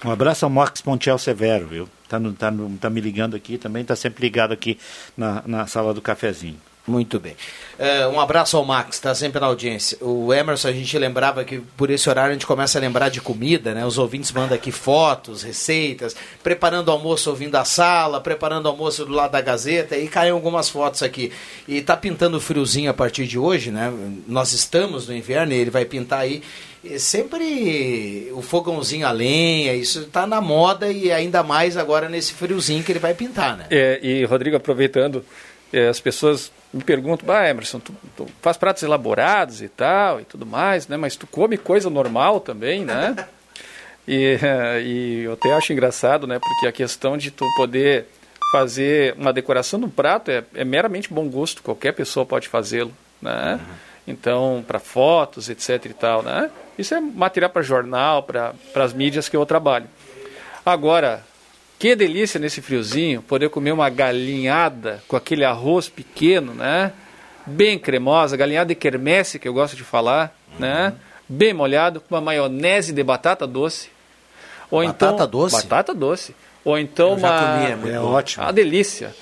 Um abraço ao Marcos Pontiel Severo, viu? Tá, no, tá, no, tá me ligando aqui também, tá sempre ligado aqui na, na sala do cafezinho. Muito bem. Uh, um abraço ao Max, está sempre na audiência. O Emerson, a gente lembrava que por esse horário a gente começa a lembrar de comida, né? Os ouvintes mandam aqui fotos, receitas, preparando almoço ouvindo a sala, preparando almoço do lado da Gazeta, e caem algumas fotos aqui. E tá pintando friozinho a partir de hoje, né? Nós estamos no inverno e ele vai pintar aí sempre o fogãozinho a lenha, isso está na moda e ainda mais agora nesse friozinho que ele vai pintar, né? É, e Rodrigo, aproveitando, as pessoas me perguntam, ah, Emerson, tu, tu, faz pratos elaborados e tal e tudo mais, né? Mas tu come coisa normal também, né? e, e eu até acho engraçado, né? Porque a questão de tu poder fazer uma decoração do prato é, é meramente bom gosto, qualquer pessoa pode fazê-lo, né? Uhum. Então, para fotos, etc e tal, né? Isso é material para jornal, para as mídias que eu trabalho. Agora, que delícia nesse friozinho poder comer uma galinhada com aquele arroz pequeno, né? Bem cremosa, galinhada de quermesse, que eu gosto de falar, uhum. né? Bem molhado, com uma maionese de batata doce. Ou batata então, doce? Batata doce. Ou então uma... Comi, é, é ótimo. Uma delícia.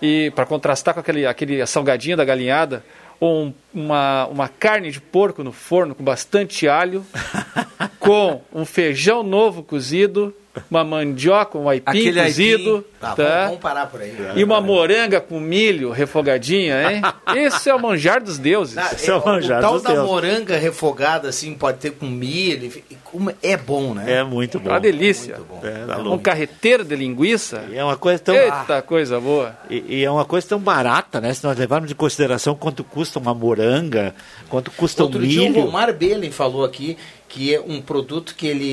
E para contrastar com aquele, aquele salgadinho da galinhada, um, uma, uma carne de porco no forno com bastante alho, com um feijão novo cozido, uma mandioca, um aipim Aquele cozido, aipim. Tá, tá? vamos, vamos parar por aí. E uma moranga com milho refogadinha, hein? Esse é o manjar dos deuses. É, o, o tal da moranga refogada, assim, pode ter com milho. É bom, né? É muito bom. Uma delícia. É, tá um louco. carreteiro de linguiça. E é uma coisa tão. Eita, coisa boa. E, e é uma coisa tão barata, né? Se nós levarmos em consideração quanto custa uma moranga, quanto custa Outro um dia o milho. Romar Belen falou aqui que é um produto que ele,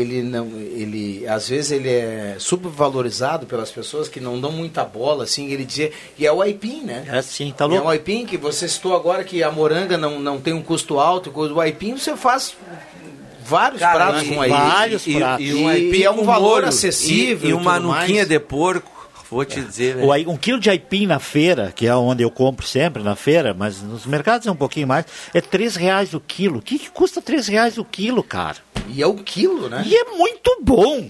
ele não, ele às vezes ele é subvalorizado pelas pessoas que não dão muita bola, assim, ele dizia, e é o aipim, né? É sim, tá É louco. o aipim que você citou agora que a moranga não, não tem um custo alto, o aipim você faz vários Cara, pratos e- com aipim. vários e, pratos. E, um aipim é um valor molho, acessível E, e e uma nuquinha mais. de porco, vou te dizer. O ai- um quilo de aipim na feira, que é onde eu compro sempre, na feira, mas nos mercados é um pouquinho mais, é três reais o quilo. O que, que custa três reais o quilo, cara? E é o quilo, né? E é muito bom.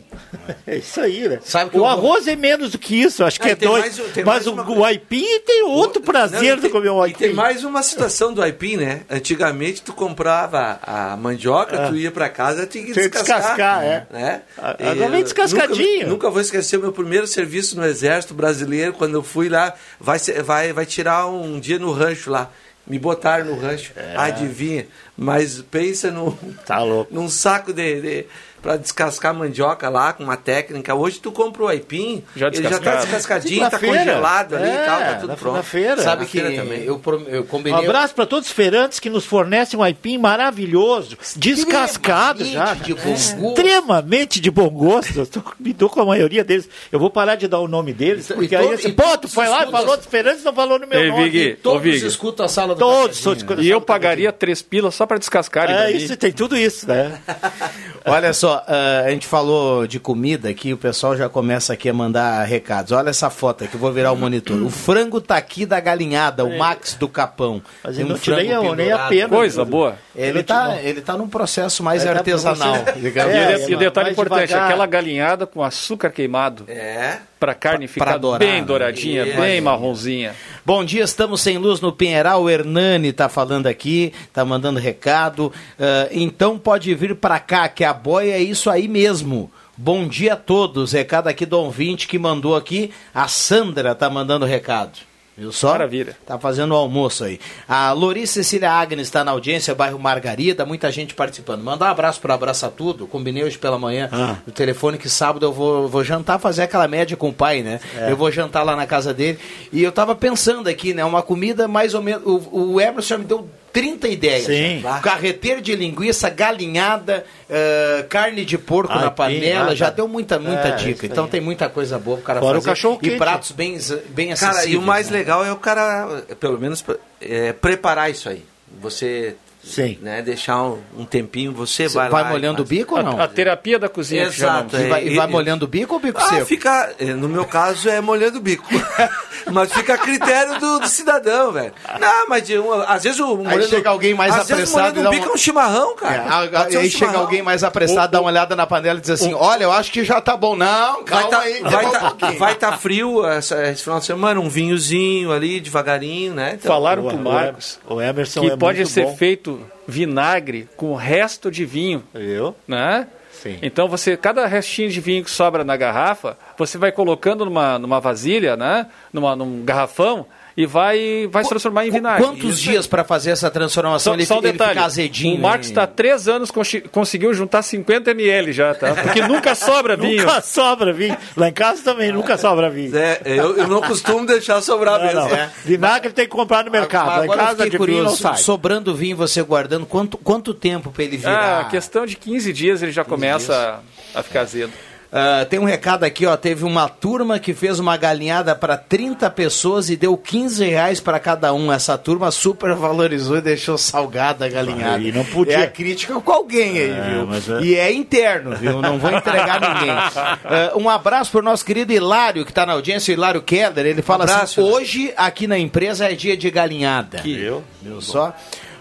É isso aí, né? Sabe que o arroz é menos do que isso, acho que Ah, é dois. mais- tem mas mais o, uma o aipim tem outro prazer Não, de tem- comer um E tem aipim. mais uma situação do aipim, né? Antigamente tu comprava a mandioca, Ah. tu ia pra casa, tinha que Tinha que descascar. descascar, é. Né? A- E agora vem descascadinho. Nunca, nunca vou esquecer o meu primeiro serviço no Exército Brasileiro, quando eu fui lá, vai, vai, vai tirar um dia no rancho lá. Me botaram no rancho, adivinha. Mas pensa no, É. Tá louco. num saco de, de para descascar mandioca lá com uma técnica. Hoje tu compra o aipim, Já ele já tá descascadinho, tá feira. congelado ali É, e tal, tá tudo na- pronto. na feira. Sabe Na que feira também. eu, eu Um combinei... abraço para todos os feirantes que nos fornecem um aipim maravilhoso, descascado já. de bom gosto. Extremamente de bom gosto. Eu tô, me dou com a maioria deles. Eu vou parar de dar o nome deles, E porque aí todo- esse e pô, todos tu foi lá e falou dos feirantes e não falou no meu Ei, nome. Vig, Todos Vig, escutam a sala do Todos, escutam. E eu pagaria três pilas só para descascar É isso, tem tudo isso, né? Olha só, ah, a gente falou de comida aqui, o pessoal já começa aqui a mandar recados. Olha essa foto aqui, eu vou virar o monitor. O frango tá aqui da galinhada, o Max do Capão. Mas Tem eu não tirei nem a pena. Coisa boa. Ele tá, ele tá num processo mais É, pra artesanal. E, o É, e o detalhe importante, devagar. aquela galinhada com açúcar queimado. É. Pra carne Pra ficar dourar, bem né? douradinha, É. bem marronzinha. Bom dia, estamos sem luz no Pinheiral. O Hernani tá falando aqui, tá mandando recado. Ah, então pode vir pra cá, que a boia é isso aí mesmo. Bom dia a todos. Recado aqui do ouvinte que mandou aqui. A Sandra tá mandando recado. Viu só? Maravilha. Tá fazendo o almoço aí. A Loris Cecília Agnes está na audiência, bairro Margarida, muita gente participando. Mandar um abraço para Abraça Tudo. Combinei hoje pela manhã Ah. no telefone que sábado eu vou, vou jantar, fazer aquela média com o pai, né? É. Eu vou jantar lá na casa dele. E eu tava pensando aqui, né? Uma comida mais ou menos. O, o Emerson já me deu 30 ideias. Sim. já. Carreteiro de linguiça, galinhada, eh, carne de porco Aipim, na panela. ah, já deu muita, muita É, dica. Então tem muita coisa boa pro cara Fora o fazer. cachorro e quente. pratos bem, bem acessíveis. Cara, e o mais né? legal é o cara, pelo menos, é, preparar isso aí. Você Sim. né, deixar um, um tempinho, você Você vai, vai lá e molhando o bico ou não? A, a terapia da cozinha Exato. E vai, e É, vai e- molhando o bico ou bico Ah, seco? fica, eh, no meu caso é molhando o bico. mas fica a critério do, do cidadão, velho. Não, mas de um, às vezes o molhando, chega alguém mais às vezes apressado molhando e dá o bico um- é um chimarrão, É, cara. a- a- um aí chega alguém mais apressado, dá uma olhada na panela e diz assim: Olha, eu acho que já tá bom. Não, Vai calma tá, aí, vai, um tá, pouquinho. vai tá frio essa, esse final de semana, um vinhozinho ali, devagarinho, né? Então, Falaram O- pro o- Marcos O Emerson que é pode ser bom. Feito vinagre com o resto de vinho, Eu? né? Sim. Então você, cada restinho de vinho que sobra na garrafa, você vai colocando numa, numa vasilha, né? Numa, num garrafão e vai, vai se transformar em vinagre. Quantos dias pra fazer essa transformação? Só, ele, só um ele detalhe, fica azedinho. o Marcos está há três anos, conseguiu juntar 50 ml já, tá? Porque nunca sobra vinho. Nunca sobra vinho. Lá em casa também nunca sobra vinho. É, eu, eu não costumo deixar sobrar Não, mesmo. não. É. Vinagre tem que comprar no mercado. Lá em Agora casa de vinho não curioso, sai. sobrando vinho, você guardando, quanto, quanto tempo pra ele virar? Ah, questão de 15 dias ele já começa a, a ficar azedo. Ah, tem um recado aqui, ó. Teve uma turma que fez uma galinhada para 30 pessoas e deu 15 reais para cada um. Essa turma super valorizou e deixou salgada a galinhada. Aí não podia. É a crítica com alguém aí, É, viu? é- E é interno, viu? Não vou entregar ninguém. Ah, um abraço pro nosso querido Hilário, que está na audiência, o Hilário Keller. Ele fala abraço, assim: Hilário. hoje aqui na empresa é dia de galinhada. Eu? Viu só?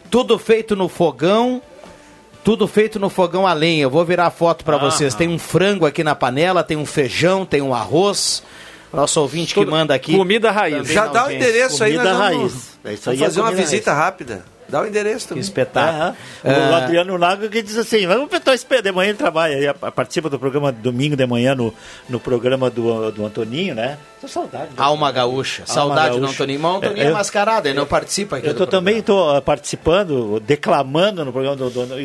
Tudo feito no fogão. Tudo feito no fogão a lenha. Eu vou virar a foto para vocês. Tem um frango aqui na panela, tem um feijão, tem um arroz. Nosso ouvinte que Tudo- manda aqui. Comida raiz. Já dá o endereço aí, Comida nós vamos, raiz. É isso aí vamos fazer é uma visita rápida. Dá o endereço também. Que espetáculo. O Ah, Adriano Naga que diz assim, vamos tentar esperar de manhã ele trabalha, a- participa do programa domingo de manhã no, no programa do, do Antoninho, né? Tô saudade. né? Alma Gaúcha. Alma Saudade do Gaúcha. Antoninho. Mas o Antoninho é, eu- mascarado, ele não participa aqui Eu do tô, também estou participando, declamando no programa do, do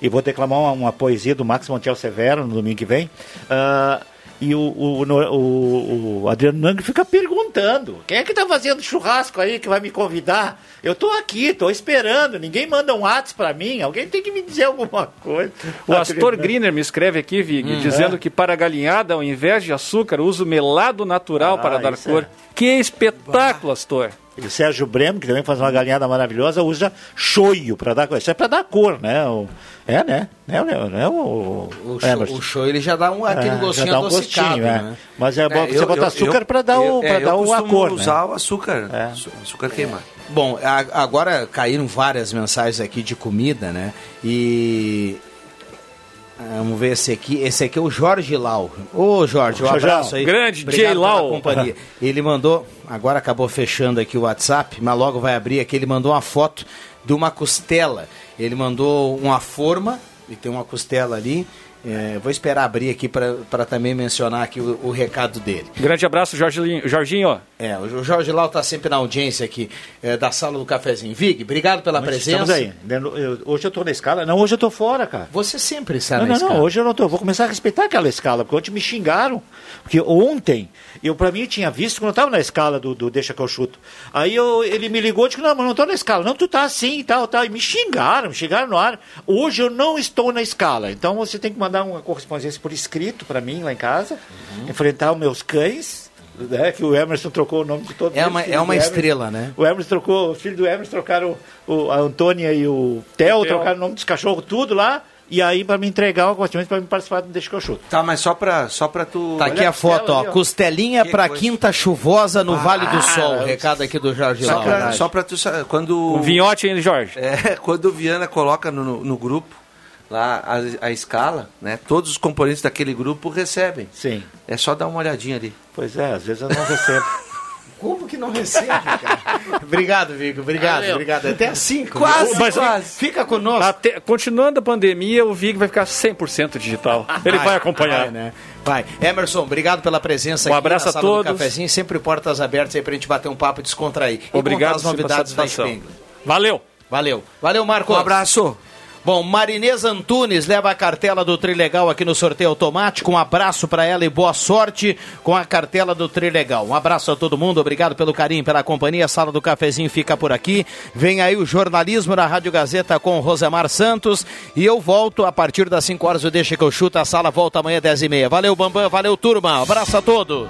e, vou declamar uma, uma poesia do Max Montiel Severo no domingo que vem. Ah, e o, o, o, o Adriano Nangri fica perguntando: quem é que tá fazendo churrasco aí que vai me convidar? Eu tô aqui, tô esperando, ninguém manda um WhatsApp pra mim, alguém tem que me dizer alguma coisa. O Astor Griner me escreve aqui, Vig, Hum, dizendo é. que para a galinhada, ao invés de açúcar, usa o melado natural Ah, para dar isso cor. é. Que espetáculo, Astor. E o Sérgio Bremo, que também faz uma galinhada maravilhosa, usa choio para dar cor. Isso é para dar cor, né? O, é, né? É, né? É o, O é, o show ele já dá um, aquele É, gostinho já dá um gostinho, é. né? Mas é bom É, você eu- botar eu- açúcar para dar o, eu- pra é, dar o a cor, usar né? o açúcar, É. açúcar queimado. Bom, a- agora caíram várias mensagens aqui de comida, né? E. Vamos ver esse aqui. Esse aqui é o Jorge Lau. Ô, Jorge, um Jorjão. abraço aí. Grande Obrigado J. Lau. companhia. Ele mandou, agora acabou fechando aqui o WhatsApp, mas logo vai abrir aqui. Ele mandou uma foto de uma costela. Ele mandou uma forma, e tem uma costela ali. É, vou esperar abrir aqui para também mencionar aqui o, o recado dele. Grande abraço, Jorginho. Jorginho. É, o Jorge Lau está sempre na audiência aqui é, da sala do cafezinho. Vig, obrigado pela Mas presença. Estamos aí. Eu- hoje eu tô na escala. Não, hoje eu tô fora, cara. Você sempre está Não, na não, não, escala. hoje eu não tô. Eu Vou começar a respeitar aquela escala, porque ontem me xingaram. Porque ontem, eu pra mim eu tinha visto quando eu tava na escala do, do Deixa que eu chuto. Aí eu, ele me ligou e disse: Não, mas não tô na escala. Não, tu tá assim e tal, tal. E me xingaram, me xingaram no ar. Hoje eu não estou na escala. Então você tem que mandar uma correspondência por escrito pra mim lá em casa, Uhum. enfrentar os meus cães. Né, que o Emerson trocou o nome de todos É uma, filho é uma estrela, né? O Emerson trocou, os filhos do Emerson trocaram o, a Antônia e o Theo, O Theo. trocaram o nome dos cachorros, tudo lá. E aí, pra me entregar o correspondente, pra me participar do Deixa que eu chuto. Tá, mas só pra, só pra tu. Tá aqui Olha a foto, ó. ali, Costelinha Que pra coisa. quinta chuvosa no Ah, Vale do Sol. eu- Recado aqui do Jorge Só pra tu quando... Um vinhote, hein, Jorge? É, quando o Viana coloca no, no, no grupo, lá, a, a escala, né, todos os componentes daquele grupo recebem. Sim. É só dar uma olhadinha ali. Pois é, às vezes eu não recebo. Como que não recebe, cara? obrigado, Vigo. Obrigado, Valeu. obrigado. Até assim. Quase, Mas, quase. Fica conosco. Até- continuando a pandemia, o Vig vai ficar 100% digital. Ele vai, acompanhar. Vai, né? Vai. Emerson, obrigado pela presença Um aqui abraço na a sala do todos. cafezinho. Sempre portas abertas aí pra gente bater um papo e descontrair. E Obrigado contar as novidades da. Spengler. Valeu. Valeu. Valeu, Marcos. Um abraço. Bom, Marinês Antunes leva a cartela do Trilegal aqui no sorteio automático. Um abraço para ela e boa sorte com a cartela do Trilegal. Um abraço a todo mundo, obrigado pelo carinho, pela companhia. A sala do cafezinho fica por aqui. Vem aí o jornalismo na Rádio Gazeta com Rosemar Santos. E eu volto a partir das 5 horas. Eu deixo que eu chuto. A sala volta amanhã às 10 e meia. Valeu, Bambam. Valeu, turma. Abraço a todos.